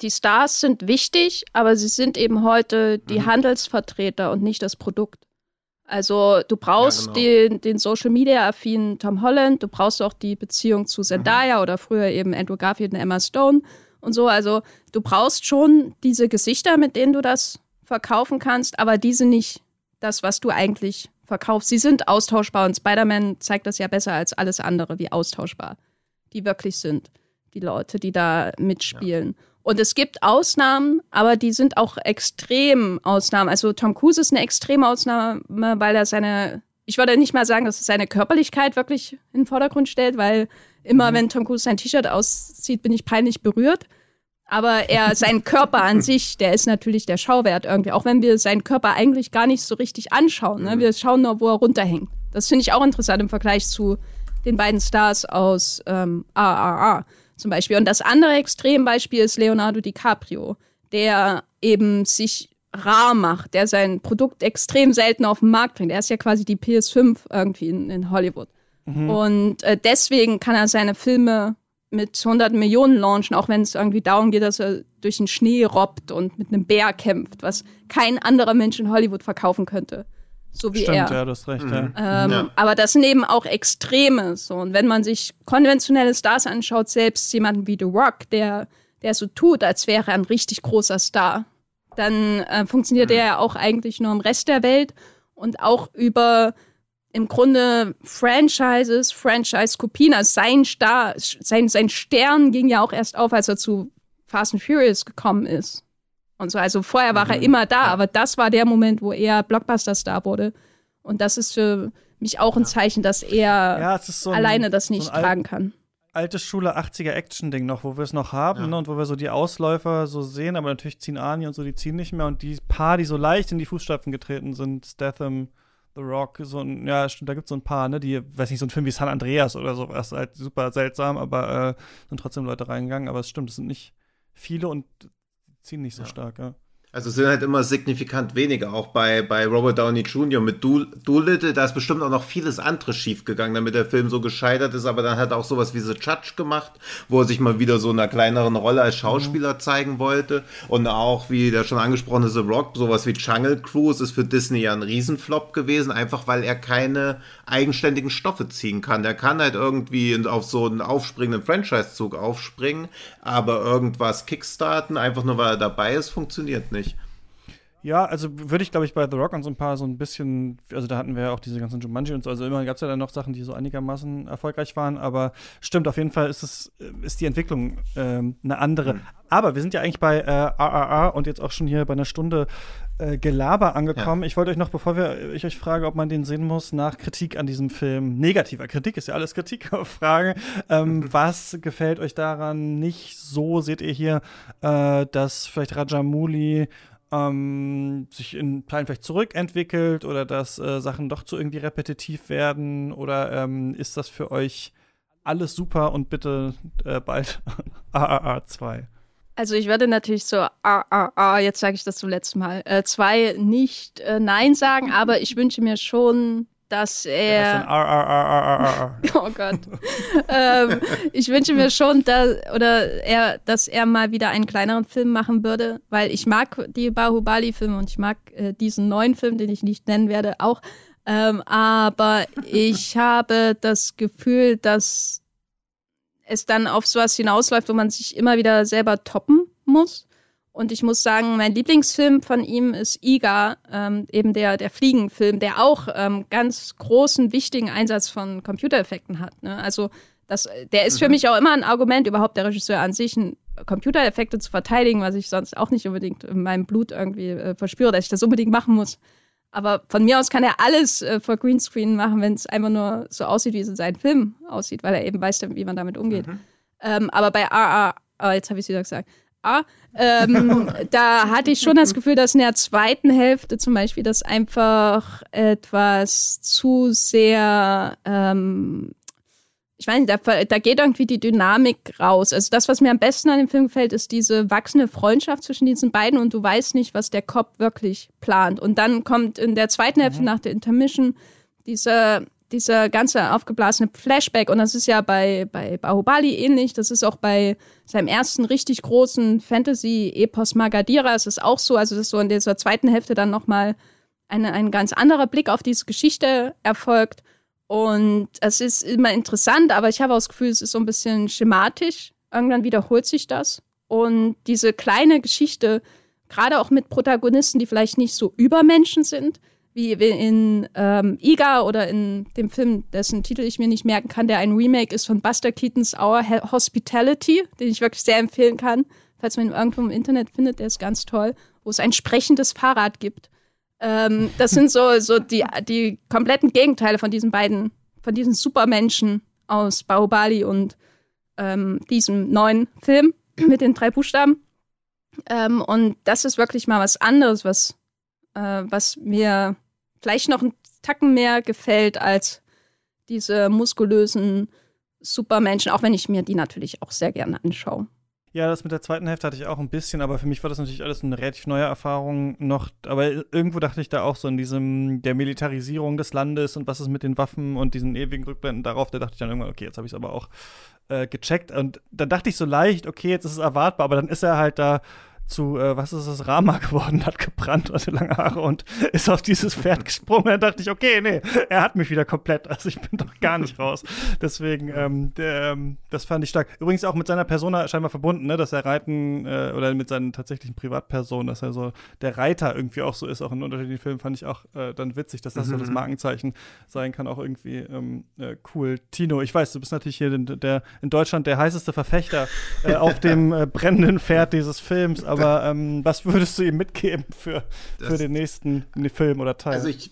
die Stars sind wichtig, aber sie sind eben heute die mhm. Handelsvertreter und nicht das Produkt. Also du brauchst ja, genau. den, den Social Media affinen Tom Holland, du brauchst auch die Beziehung zu Zendaya mhm. oder früher eben Andrew Garfield und Emma Stone und so. Also du brauchst schon diese Gesichter, mit denen du das verkaufen kannst, aber diese nicht das, was du eigentlich verkaufst. Sie sind austauschbar und Spider-Man zeigt das ja besser als alles andere, wie austauschbar die wirklich sind, die Leute, die da mitspielen. Ja. Und es gibt Ausnahmen, aber die sind auch extrem Ausnahmen. Also Tom Cruise ist eine extreme Ausnahme, weil er seine, ich würde nicht mal sagen, dass er seine Körperlichkeit wirklich in den Vordergrund stellt, weil immer, mhm. wenn Tom Cruise sein T-Shirt auszieht, bin ich peinlich berührt. Aber er, sein Körper an (laughs) sich, der ist natürlich der Schauwert irgendwie. Auch wenn wir seinen Körper eigentlich gar nicht so richtig anschauen. Ne? Mhm. Wir schauen nur, wo er runterhängt. Das finde ich auch interessant im Vergleich zu den beiden Stars aus ähm, AAA zum Beispiel. Und das andere Extrembeispiel ist Leonardo DiCaprio, der eben sich rar macht, der sein Produkt extrem selten auf den Markt bringt. Er ist ja quasi die PS5 irgendwie in, in Hollywood. Mhm. Und äh, deswegen kann er seine Filme mit 100 Millionen launchen, auch wenn es irgendwie darum geht, dass er durch den Schnee robbt und mit einem Bär kämpft, was kein anderer Mensch in Hollywood verkaufen könnte so wie Stimmt, er. ja, du hast recht, mhm. ja. Ähm, ja. Aber das sind eben auch Extreme. So. Und wenn man sich konventionelle Stars anschaut, selbst jemanden wie The Rock, der, der so tut, als wäre er ein richtig großer Star, dann äh, funktioniert mhm. der ja auch eigentlich nur im Rest der Welt und auch über im Grunde Franchises, Franchise-Kopien. Also sein Star, sein, sein Stern ging ja auch erst auf, als er zu Fast and Furious gekommen ist und so. Also vorher war mhm. er immer da, aber das war der Moment, wo er Blockbuster-Star wurde. Und das ist für mich auch ein Zeichen, dass er ja, so ein, alleine das nicht so tragen kann. altes Schule 80er Action-Ding noch, wo wir es noch haben Ja. ne, und wo wir so die Ausläufer so sehen, aber natürlich ziehen Arnie und so, die ziehen nicht mehr und die paar, die so leicht in die Fußstapfen getreten sind, Statham, The Rock, so ein, ja, stimmt, da gibt es so ein paar, ne, die, weiß nicht, so ein Film wie San Andreas oder sowas, halt super seltsam, aber äh, sind trotzdem Leute reingegangen, aber es stimmt, es sind nicht viele und ziehen nicht so stark, ja. Also es sind halt immer signifikant weniger, auch bei, bei Robert Downey Jr. mit Do Doolittle, da ist bestimmt auch noch vieles anderes schiefgegangen, damit der Film so gescheitert ist, aber dann hat er auch sowas wie The Judge gemacht, wo er sich mal wieder so in einer kleineren Rolle als Schauspieler zeigen wollte und auch, wie der schon angesprochene The Rock, sowas wie Jungle Cruise ist für Disney ja ein Riesenflop gewesen, einfach weil er keine eigenständigen Stoffe ziehen kann. Der kann halt irgendwie auf so einen aufspringenden Franchise-Zug aufspringen, aber irgendwas kickstarten, einfach nur weil er dabei ist, funktioniert nicht. Ja, also würde ich, glaube ich, bei The Rock und so ein paar so ein bisschen, also da hatten wir ja auch diese ganzen Jumanji und so, also immer gab es ja dann noch Sachen, die so einigermaßen erfolgreich waren, aber stimmt, auf jeden Fall ist es, ist die Entwicklung ähm, eine andere. Aber wir sind ja eigentlich bei äh, RRR und jetzt auch schon hier bei einer Stunde äh, Gelaber angekommen. Ich wollte euch noch, bevor wir, ich euch frage, ob man den sehen muss, nach Kritik an diesem Film, negativer Kritik ist ja alles Kritik, fragen, ähm, was gefällt euch daran nicht so? Seht ihr hier, äh, dass vielleicht Rajamouli ähm, sich in Teilen vielleicht zurückentwickelt oder dass äh, Sachen doch zu irgendwie repetitiv werden? Oder ähm, ist das für euch alles super und bitte äh, bald (laughs) AAA 2? Also ich würde natürlich so, ah, ah, ah, jetzt sage ich das zum letzten Mal, äh, zwei nicht äh, Nein sagen, aber ich wünsche mir schon, dass Das er. RRRRRR. (laughs) Oh Gott. ähm, ich wünsche mir schon, dass, oder er, dass er mal wieder einen kleineren Film machen würde, weil ich mag die Bahubali-Filme und ich mag äh, diesen neuen Film, den ich nicht nennen werde, auch. Ähm, aber ich (laughs) habe das Gefühl, dass es dann auf sowas hinausläuft, wo man sich immer wieder selber toppen muss. Und ich muss sagen, mein Lieblingsfilm von ihm ist Iga, ähm, eben der, der Fliegenfilm, der auch ähm, ganz großen, wichtigen Einsatz von Computereffekten hat. Ne? Also das, der ist für mich auch immer ein Argument, überhaupt der Regisseur an sich, Computereffekte zu verteidigen, was ich sonst auch nicht unbedingt in meinem Blut irgendwie äh, verspüre, dass ich das unbedingt machen muss. Aber von mir aus kann er alles äh, vor Greenscreen machen, wenn es einfach nur so aussieht, wie es in seinen Filmen aussieht, weil er eben weiß, wie man damit umgeht. Ähm, aber bei AA, ah, jetzt habe ich es wieder gesagt, ähm, (laughs) da hatte ich schon das Gefühl, dass in der zweiten Hälfte zum Beispiel das einfach etwas zu sehr, ähm, ich weiß nicht, da, da geht irgendwie die Dynamik raus. Also das, was mir am besten an dem Film gefällt, ist diese wachsende Freundschaft zwischen diesen beiden und du weißt nicht, was der Cop wirklich plant. Und dann kommt in der zweiten Hälfte nach der Intermission dieser dieser ganze aufgeblasene Flashback, und das ist ja bei, bei Bahubali ähnlich, das ist auch bei seinem ersten richtig großen Fantasy-Epos Magadira, es ist auch so, also das ist so in dieser zweiten Hälfte dann nochmal ein ganz anderer Blick auf diese Geschichte erfolgt. Und es ist immer interessant, aber ich habe auch das Gefühl, es ist so ein bisschen schematisch. Irgendwann wiederholt sich das. Und diese kleine Geschichte, gerade auch mit Protagonisten, die vielleicht nicht so Übermenschen sind, wie in ähm, Iga oder in dem Film, dessen Titel ich mir nicht merken kann, der ein Remake ist von Buster Keatons Our Hospitality, den ich wirklich sehr empfehlen kann, falls man ihn irgendwo im Internet findet, der ist ganz toll, wo es ein sprechendes Fahrrad gibt. Ähm, das sind so, so die, die kompletten Gegenteile von diesen beiden, von diesen Supermenschen aus Bahubali und ähm, diesem neuen Film mit den drei Buchstaben. Ähm, und das ist wirklich mal was anderes, was äh, was mir vielleicht noch einen Tacken mehr gefällt als diese muskulösen Supermenschen, auch wenn ich mir die natürlich auch sehr gerne anschaue. Ja, das mit der zweiten Hälfte hatte ich auch ein bisschen, aber für mich war das natürlich alles eine relativ neue Erfahrung noch. Aber irgendwo dachte ich da auch so in diesem, der Militarisierung des Landes und was ist mit den Waffen und diesen ewigen Rückblenden darauf, da dachte ich dann irgendwann, okay, jetzt habe ich es aber auch äh, gecheckt. Und dann dachte ich so leicht, okay, jetzt ist es erwartbar, aber dann ist er halt da zu, äh, was ist das, Rama (laughs) geworden, hat gebrannt, hatte lange Haare und ist auf dieses Pferd gesprungen. Dann dachte ich, okay, nee, er hat mich wieder komplett. Also ich bin doch gar nicht raus. Deswegen, ähm, der, ähm, das fand ich stark. Übrigens auch mit seiner Persona scheinbar verbunden, ne, dass er reiten äh, oder mit seinen tatsächlichen Privatpersonen, dass er so der Reiter irgendwie auch so ist. Auch in unterschiedlichen Filmen fand ich auch äh, dann witzig, dass das so das Markenzeichen sein kann, auch irgendwie ähm, äh, cool. Tino, ich weiß, du bist natürlich hier der, der in Deutschland der heißeste Verfechter äh, auf dem äh, brennenden Pferd dieses Films, aber aber ähm, was würdest du ihm mitgeben für, für Das- den nächsten Film oder Teil? Also ich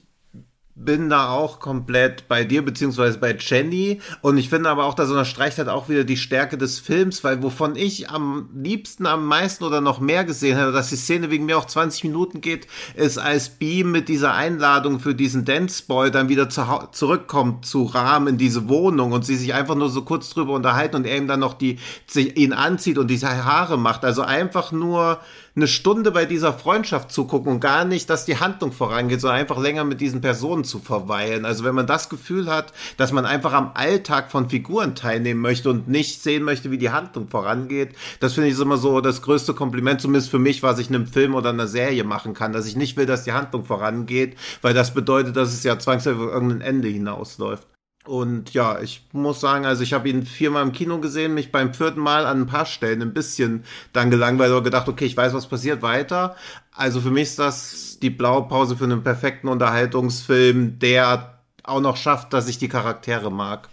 bin da auch komplett bei dir, beziehungsweise bei Jenny. Und ich finde aber auch, dass unterstreicht hat auch wieder die Stärke des Films, weil wovon ich am liebsten, am meisten oder noch mehr gesehen habe, dass die Szene wegen mir auch 20 Minuten geht, ist, als Beam mit dieser Einladung für diesen Dance Boy dann wieder zu, zurückkommt zu Rahm in diese Wohnung und sie sich einfach nur so kurz drüber unterhalten und er ihm dann noch die, sich, ihn anzieht und diese Haare macht. Also einfach nur eine Stunde bei dieser Freundschaft zugucken und gar nicht, dass die Handlung vorangeht, sondern einfach länger mit diesen Personen zu verweilen. Also wenn man das Gefühl hat, dass man einfach am Alltag von Figuren teilnehmen möchte und nicht sehen möchte, wie die Handlung vorangeht, das finde ich immer so das größte Kompliment, zumindest für mich, was ich in einem Film oder einer Serie machen kann, dass ich nicht will, dass die Handlung vorangeht, weil das bedeutet, dass es ja zwangsläufig irgendein Ende hinausläuft. Und ja, ich muss sagen, also ich habe ihn viermal im Kino gesehen, mich beim vierten Mal an ein paar Stellen ein bisschen dann gelangweilt oder gedacht, okay, ich weiß, was passiert, weiter. Also für mich ist das die Blaupause für einen perfekten Unterhaltungsfilm, der auch noch schafft, dass ich die Charaktere mag.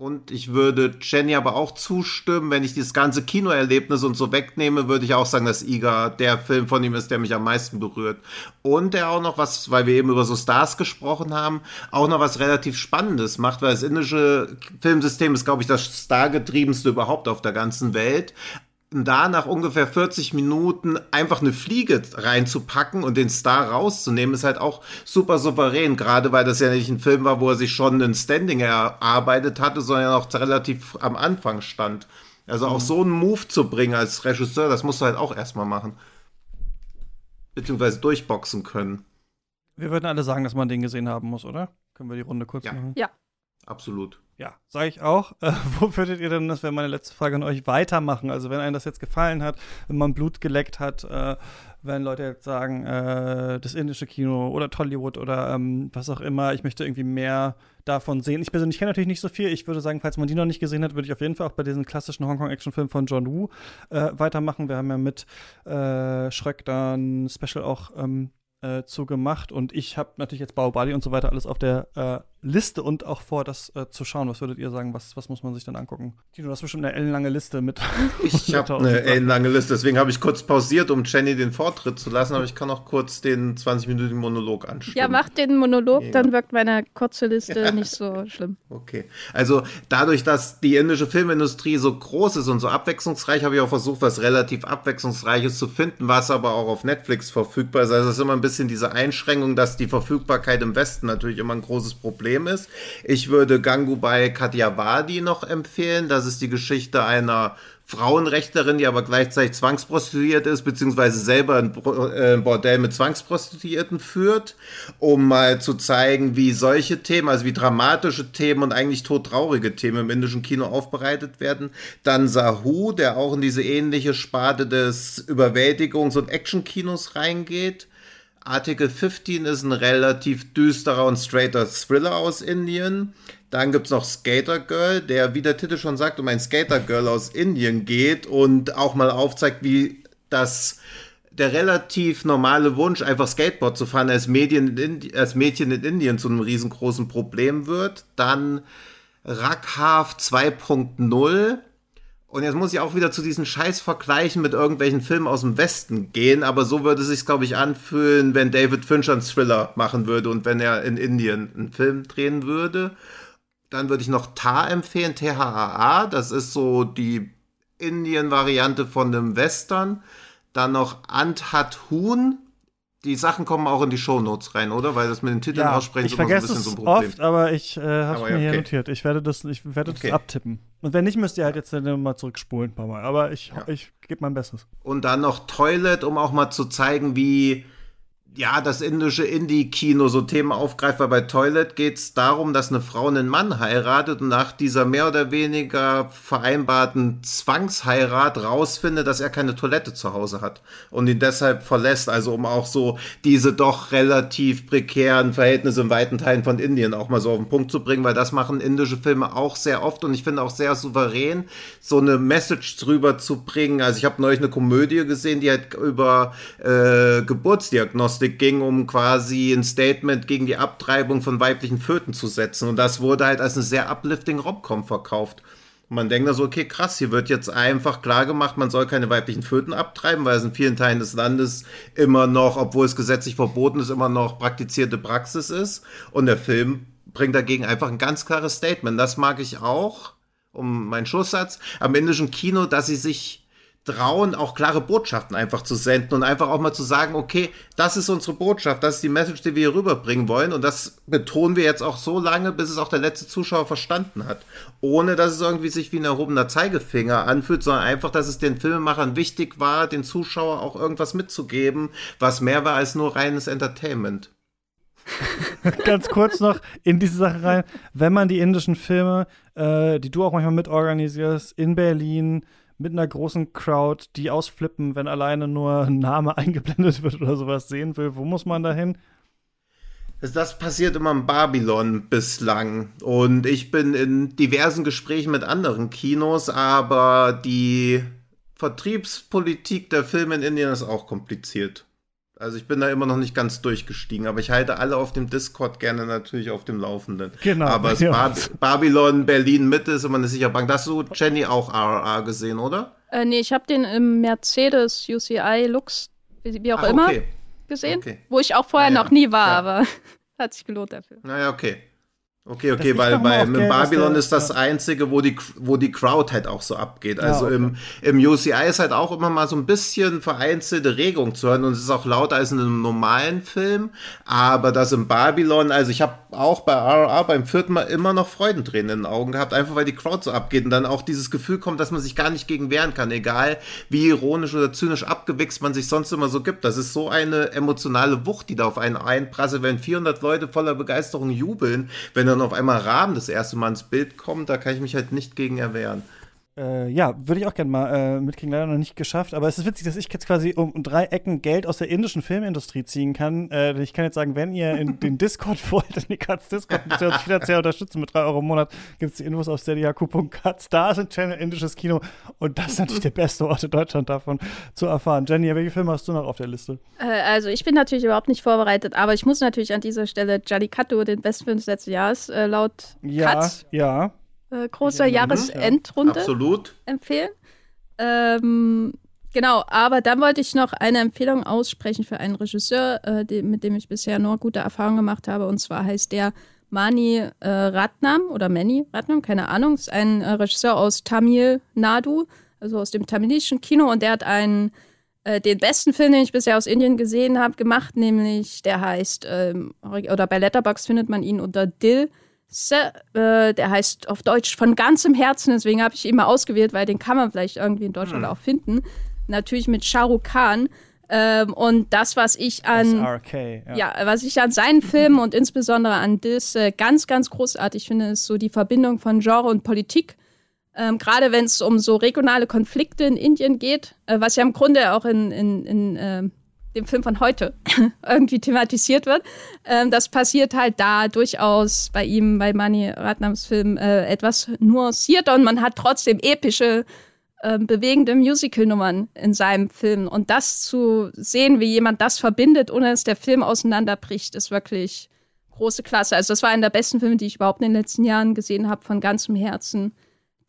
Und ich würde Jenny aber auch zustimmen, wenn ich dieses ganze Kinoerlebnis und so wegnehme, würde ich auch sagen, dass Iga der Film von ihm ist, der mich am meisten berührt. Und der auch noch was, weil wir eben über so Stars gesprochen haben, auch noch was relativ Spannendes macht, weil das indische Filmsystem ist, glaube ich, das stargetriebenste überhaupt auf der ganzen Welt da nach ungefähr 40 Minuten einfach eine Fliege reinzupacken und den Star rauszunehmen, ist halt auch super souverän, gerade weil das ja nicht ein Film war, wo er sich schon ein Standing erarbeitet hatte, sondern ja noch relativ am Anfang stand. Also auch mhm. so einen Move zu bringen als Regisseur, das musst du halt auch erstmal machen. Beziehungsweise durchboxen können. Wir würden alle sagen, dass man den gesehen haben muss, oder? Können wir die Runde kurz ja. machen? Ja. Absolut. Ja, sage ich auch. (laughs) Äh, wo würdet ihr denn, das wäre meine letzte Frage an euch, weitermachen? Also wenn einem das jetzt gefallen hat, wenn man Blut geleckt hat, äh, wenn Leute jetzt sagen, äh, das indische Kino oder Tollywood oder ähm, was auch immer, ich möchte irgendwie mehr davon sehen. Ich persönlich kenne natürlich nicht so viel. Ich würde sagen, falls man die noch nicht gesehen hat, würde ich auf jeden Fall auch bei diesen klassischen Hongkong-Action-Filmen von John Woo äh, weitermachen. Wir haben ja mit äh, Schröck dann Special auch ähm, äh, zu und ich habe natürlich jetzt Baobali und so weiter alles auf der äh, Liste und auch vor, das äh, zu schauen. Was würdet ihr sagen? Was, was muss man sich dann angucken? Tino, du hast bestimmt eine ellenlange Liste mit. (laughs) Ich habe eine ellenlange Liste, deswegen habe ich kurz pausiert, um Jenny den Vortritt zu lassen, aber ich kann auch kurz den 20-minütigen Monolog anschauen. Ja, mach den Monolog, ja. dann wirkt meine kurze Liste ja. nicht so schlimm. Okay. Also dadurch, dass die indische Filmindustrie so groß ist und so abwechslungsreich, habe ich auch versucht, was relativ abwechslungsreiches zu finden, was aber auch auf Netflix verfügbar ist. Also es ist immer ein bisschen diese Einschränkung, dass die Verfügbarkeit im Westen natürlich immer ein großes Problem Problem ist. Ich würde Gangubai Katyawadi noch empfehlen. Das ist die Geschichte einer Frauenrechtlerin, die aber gleichzeitig zwangsprostituiert ist, beziehungsweise selber ein äh, Bordell mit Zwangsprostituierten führt, um mal zu zeigen, wie solche Themen, also wie dramatische Themen und eigentlich todtraurige Themen im indischen Kino aufbereitet werden. Dann Sahu, der auch in diese ähnliche Sparte des Überwältigungs- und Actionkinos reingeht. Article 15 ist ein relativ düsterer und straighter Thriller aus Indien. Dann gibt es noch Skater Girl, der, wie der Titel schon sagt, um ein Skater Girl aus Indien geht und auch mal aufzeigt, wie das der relativ normale Wunsch, einfach Skateboard zu fahren, als, Medien in als Mädchen in Indien zu einem riesengroßen Problem wird. Dann Rakhav 2.0 und jetzt muss ich auch wieder zu diesen Scheiß-Vergleichen mit irgendwelchen Filmen aus dem Westen gehen, aber so würde es sich, glaube ich, anfühlen, wenn David Fincher einen Thriller machen würde und wenn er in Indien einen Film drehen würde. Dann würde ich noch Tar empfehlen, T-H-A-A, das ist so die Indien-Variante von dem Western. Dann noch Anthat Huhn, die Sachen kommen auch in die Shownotes rein, oder? Weil das mit den Titeln ja, aussprechen ist immer so ein bisschen so ein Problem. oft, aber ich äh, habe es mir hier notiert. Ich werde das, ich werde okay. das abtippen. Und wenn nicht, müsst ihr halt jetzt mal zurückspulen ein paar Mal. Aber ich, ja. ich gebe mein Bestes. Und dann noch Toilet, um auch mal zu zeigen, wie ja, das indische Indie-Kino so Themen aufgreift, weil bei Toilet geht es darum, dass eine Frau einen Mann heiratet und nach dieser mehr oder weniger vereinbarten Zwangsheirat rausfindet, dass er keine Toilette zu Hause hat und ihn deshalb verlässt. Also um auch so diese doch relativ prekären Verhältnisse in weiten Teilen von Indien auch mal so auf den Punkt zu bringen, weil das machen indische Filme auch sehr oft und ich finde auch sehr souverän, so eine Message drüber zu bringen. Also ich habe neulich eine Komödie gesehen, die halt über äh, Geburtsdiagnostik Diagnostik ging, um quasi ein Statement gegen die Abtreibung von weiblichen Föten zu setzen. Und das wurde halt als eine sehr uplifting Romcom verkauft. Und man denkt da so, okay, krass, hier wird jetzt einfach klar gemacht, man soll keine weiblichen Föten abtreiben, weil es in vielen Teilen des Landes immer noch, obwohl es gesetzlich verboten ist, immer noch praktizierte Praxis ist. Und der Film bringt dagegen einfach ein ganz klares Statement. Das mag ich auch, um meinen Schusssatz, am indischen Kino, dass sie sich trauen, auch klare Botschaften einfach zu senden und einfach auch mal zu sagen, okay, das ist unsere Botschaft, das ist die Message, die wir hier rüberbringen wollen und das betonen wir jetzt auch so lange, bis es auch der letzte Zuschauer verstanden hat. Ohne, dass es irgendwie sich wie ein erhobener Zeigefinger anfühlt, sondern einfach, dass es den Filmemachern wichtig war, den Zuschauer auch irgendwas mitzugeben, was mehr war als nur reines Entertainment. (laughs) Ganz kurz noch in diese Sache rein. Wenn man die indischen Filme, äh, die du auch manchmal mitorganisierst, in Berlin mit einer großen Crowd, die ausflippen, wenn alleine nur ein Name (laughs) eingeblendet wird oder sowas sehen will, wo muss man da hin? Das passiert immer in Babylon bislang. Und ich bin in diversen Gesprächen mit anderen Kinos, aber die Vertriebspolitik der Filme in Indien ist auch kompliziert. Also ich bin da immer noch nicht ganz durchgestiegen, aber ich halte alle auf dem Discord gerne natürlich auf dem Laufenden. Genau. Aber es ja. Bab Babylon, Berlin, Mitte ist immer eine sichere Bank. Hast du Jenny auch RRR gesehen, oder? Äh, nee, ich habe den im Mercedes UCI Lux, wie, auch Ach, immer, okay. gesehen. Okay. Wo ich auch vorher Naja, noch nie war, ja. aber (laughs) hat sich gelohnt dafür. Naja, okay. Okay, okay, weil bei im Babylon ist das ja. einzige, wo die, wo die Crowd halt auch so abgeht. Also okay. im, im UCI ist halt auch immer mal so ein bisschen vereinzelte Regung zu hören und es ist auch lauter als in einem normalen Film. Aber das im Babylon, also ich habe auch bei RR beim vierten Mal immer noch Freudentränen in den Augen gehabt, einfach weil die Crowd so abgeht und dann auch dieses Gefühl kommt, dass man sich gar nicht gegen wehren kann, egal wie ironisch oder zynisch abgewichst man sich sonst immer so gibt. Das ist so eine emotionale Wucht, die da auf einen einprasselt, wenn 400 Leute voller Begeisterung jubeln, wenn dann auf einmal Rahmen das erste Mal ins Bild kommt, da kann ich mich halt nicht gegen erwehren. Äh, ja, würde ich auch gerne mal äh, mitkriegen, leider noch nicht geschafft. Aber es ist witzig, dass ich jetzt quasi um drei Ecken Geld aus der indischen Filmindustrie ziehen kann. Äh, ich kann jetzt sagen, wenn ihr in den Discord (laughs) wollt, in die Katz Discord, müsst ihr uns finanziell unterstützen mit 3 Euro im Monat, gibt es die Infos auf steadyhq.katz. Da ist ein Channel indisches Kino und das ist natürlich der beste Ort in Deutschland davon zu erfahren. Jenny, welche Filme hast du noch auf der Liste? Äh, also ich bin natürlich überhaupt nicht vorbereitet, aber ich muss natürlich an dieser Stelle Jallikattu, den besten Film des letzten Jahres, äh, laut Ja, Katz, ja. Äh, großer Ja, Jahresendrunde Absolut. empfehlen. Ähm, genau, aber dann wollte ich noch eine Empfehlung aussprechen für einen Regisseur, äh, dem, mit dem ich bisher nur gute Erfahrungen gemacht habe. Und zwar heißt der Mani äh, Ratnam oder Mani Ratnam, keine Ahnung. Ist ein äh, Regisseur aus Tamil Nadu, also aus dem tamilischen Kino. Und der hat einen äh, den besten Film, den ich bisher aus Indien gesehen habe, gemacht, nämlich der heißt, ähm, oder bei Letterboxd findet man ihn unter Dil. Äh, der heißt auf Deutsch von ganzem Herzen, deswegen habe ich ihn mal ausgewählt, weil den kann man vielleicht irgendwie in Deutschland auch finden. Natürlich mit Shah Rukh Khan. Ähm, und das, was ich an SRK. Ja. ja, was ich an seinen Filmen und insbesondere an Dis äh, ganz, ganz großartig finde, ist so die Verbindung von Genre und Politik. Ähm, Gerade wenn es um so regionale Konflikte in Indien geht, äh, was ja im Grunde auch in, in, in äh, dem Film von heute (laughs) irgendwie thematisiert wird. Ähm, das passiert halt da durchaus bei ihm, bei Mani Ratnams Film, äh, etwas nuancierter und man hat trotzdem epische ähm, bewegende Musical-Nummern in seinem Film. Und das zu sehen, wie jemand das verbindet, ohne dass der Film auseinanderbricht, ist wirklich große Klasse. Also das war einer der besten Filme, die ich überhaupt in den letzten Jahren gesehen habe, von ganzem Herzen.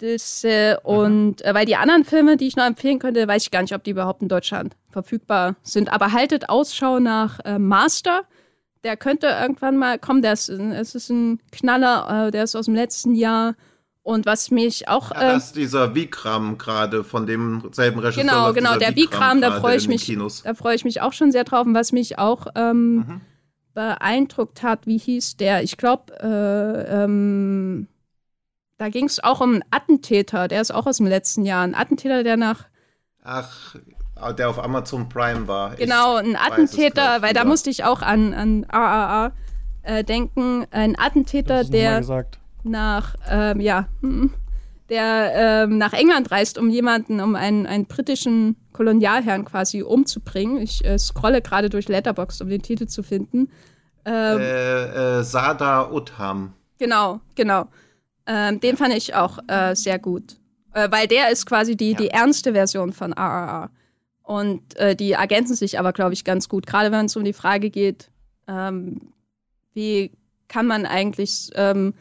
Das, äh, und äh, weil die anderen Filme, die ich noch empfehlen könnte, weiß ich gar nicht, ob die überhaupt in Deutschland verfügbar sind. Aber haltet Ausschau nach äh, Master. Der könnte irgendwann mal kommen. Der ist, es ist ein Knaller, äh, der ist aus dem letzten Jahr. Und was mich auch. Ja, äh, das ist dieser Vikram gerade von demselben Regisseur. Genau, genau, der Vikram, da freue ich mich, Kinos. da freue ich mich auch schon sehr drauf. Und was mich auch ähm, Mhm. beeindruckt hat, wie hieß der? Ich glaube, äh, ähm, da ging es auch um einen Attentäter, der ist auch aus dem letzten Jahr. Ein Attentäter, der nach, Ach, der auf Amazon Prime war. Genau, ein Attentäter, weil da musste ich auch an, an AAA äh, denken. Ein Attentäter, der gesagt. nach, ähm, ja, hm, der ähm, nach England reist, um jemanden, um einen, einen britischen Kolonialherrn quasi umzubringen. Ich äh, scrolle gerade durch Letterboxd, um den Titel zu finden. Ähm, Äh, äh, Sada Utham. Genau, genau. Ähm, den fand ich auch äh, sehr gut. Äh, weil der ist quasi die, die ernste Version von RRR. Und äh, die ergänzen sich aber, glaube ich, ganz gut. Gerade wenn es um die Frage geht, ähm, wie kann man eigentlich ähm,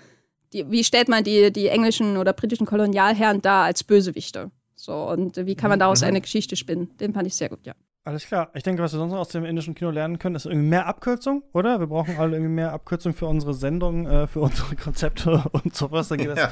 die, wie stellt man die, die englischen oder britischen Kolonialherren dar als Bösewichte? So, und wie kann man daraus eine Geschichte spinnen? Den fand ich sehr gut, ja. Alles klar. Ich denke, was wir sonst noch aus dem indischen Kino lernen können, ist irgendwie mehr Abkürzung, oder? Wir brauchen alle irgendwie mehr Abkürzung für unsere Sendung, äh, für (laughs) unsere Konzepte und sowas. Dann geht das,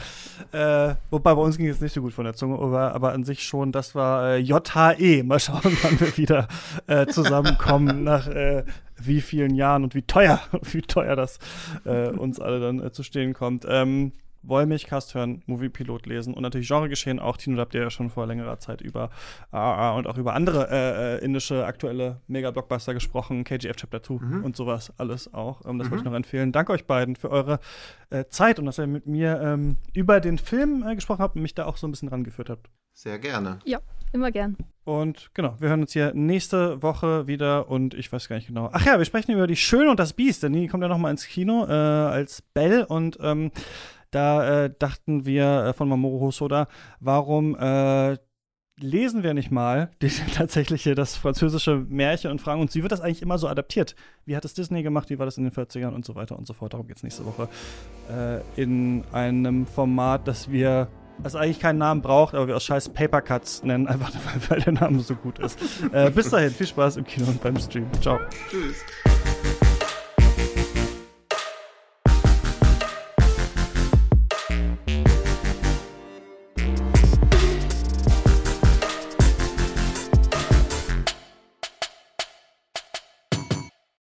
äh, wobei bei uns ging es nicht so gut von der Zunge, aber, aber an sich schon, das war äh, JHE. Mal schauen, (laughs) wann wir wieder äh, zusammenkommen (laughs) nach äh, wie vielen Jahren und wie teuer, wie teuer das äh, uns alle dann zu stehen kommt. Ähm, Wollmilchcast hören, Moviepilot lesen und natürlich Genregeschehen auch. Tino, da habt ihr ja schon vor längerer Zeit über AAA und auch über andere äh, äh, indische aktuelle Mega-Blockbuster gesprochen, KGF Chapter 2 mhm. und sowas alles auch. Ähm, das mhm. wollte ich noch empfehlen. Danke euch beiden für eure äh, Zeit und dass ihr mit mir ähm, über den Film äh, gesprochen habt und mich da auch so ein bisschen rangeführt habt. Sehr gerne. Ja, immer gern. Und genau, wir hören uns hier nächste Woche wieder und ich weiß gar nicht genau. Ach ja, wir sprechen über die Schöne und das Biest, denn die kommt ja noch mal ins Kino äh, als Belle und ähm, da äh, dachten wir äh, von Mamoru Hosoda, warum äh, lesen wir nicht mal (laughs) die, tatsächliche das französische Märchen und fragen uns, wie wird das eigentlich immer so adaptiert? Wie hat es Disney gemacht? Wie war das in den 40ern und so weiter und so fort? Darum geht es nächste Woche äh, in einem Format, das wir das eigentlich keinen Namen braucht, aber wir aus scheiß Papercuts nennen, (laughs) einfach weil, weil der Name so gut ist. äh, bis dahin, viel Spaß im Kino und beim Stream. Ciao. Tschüss.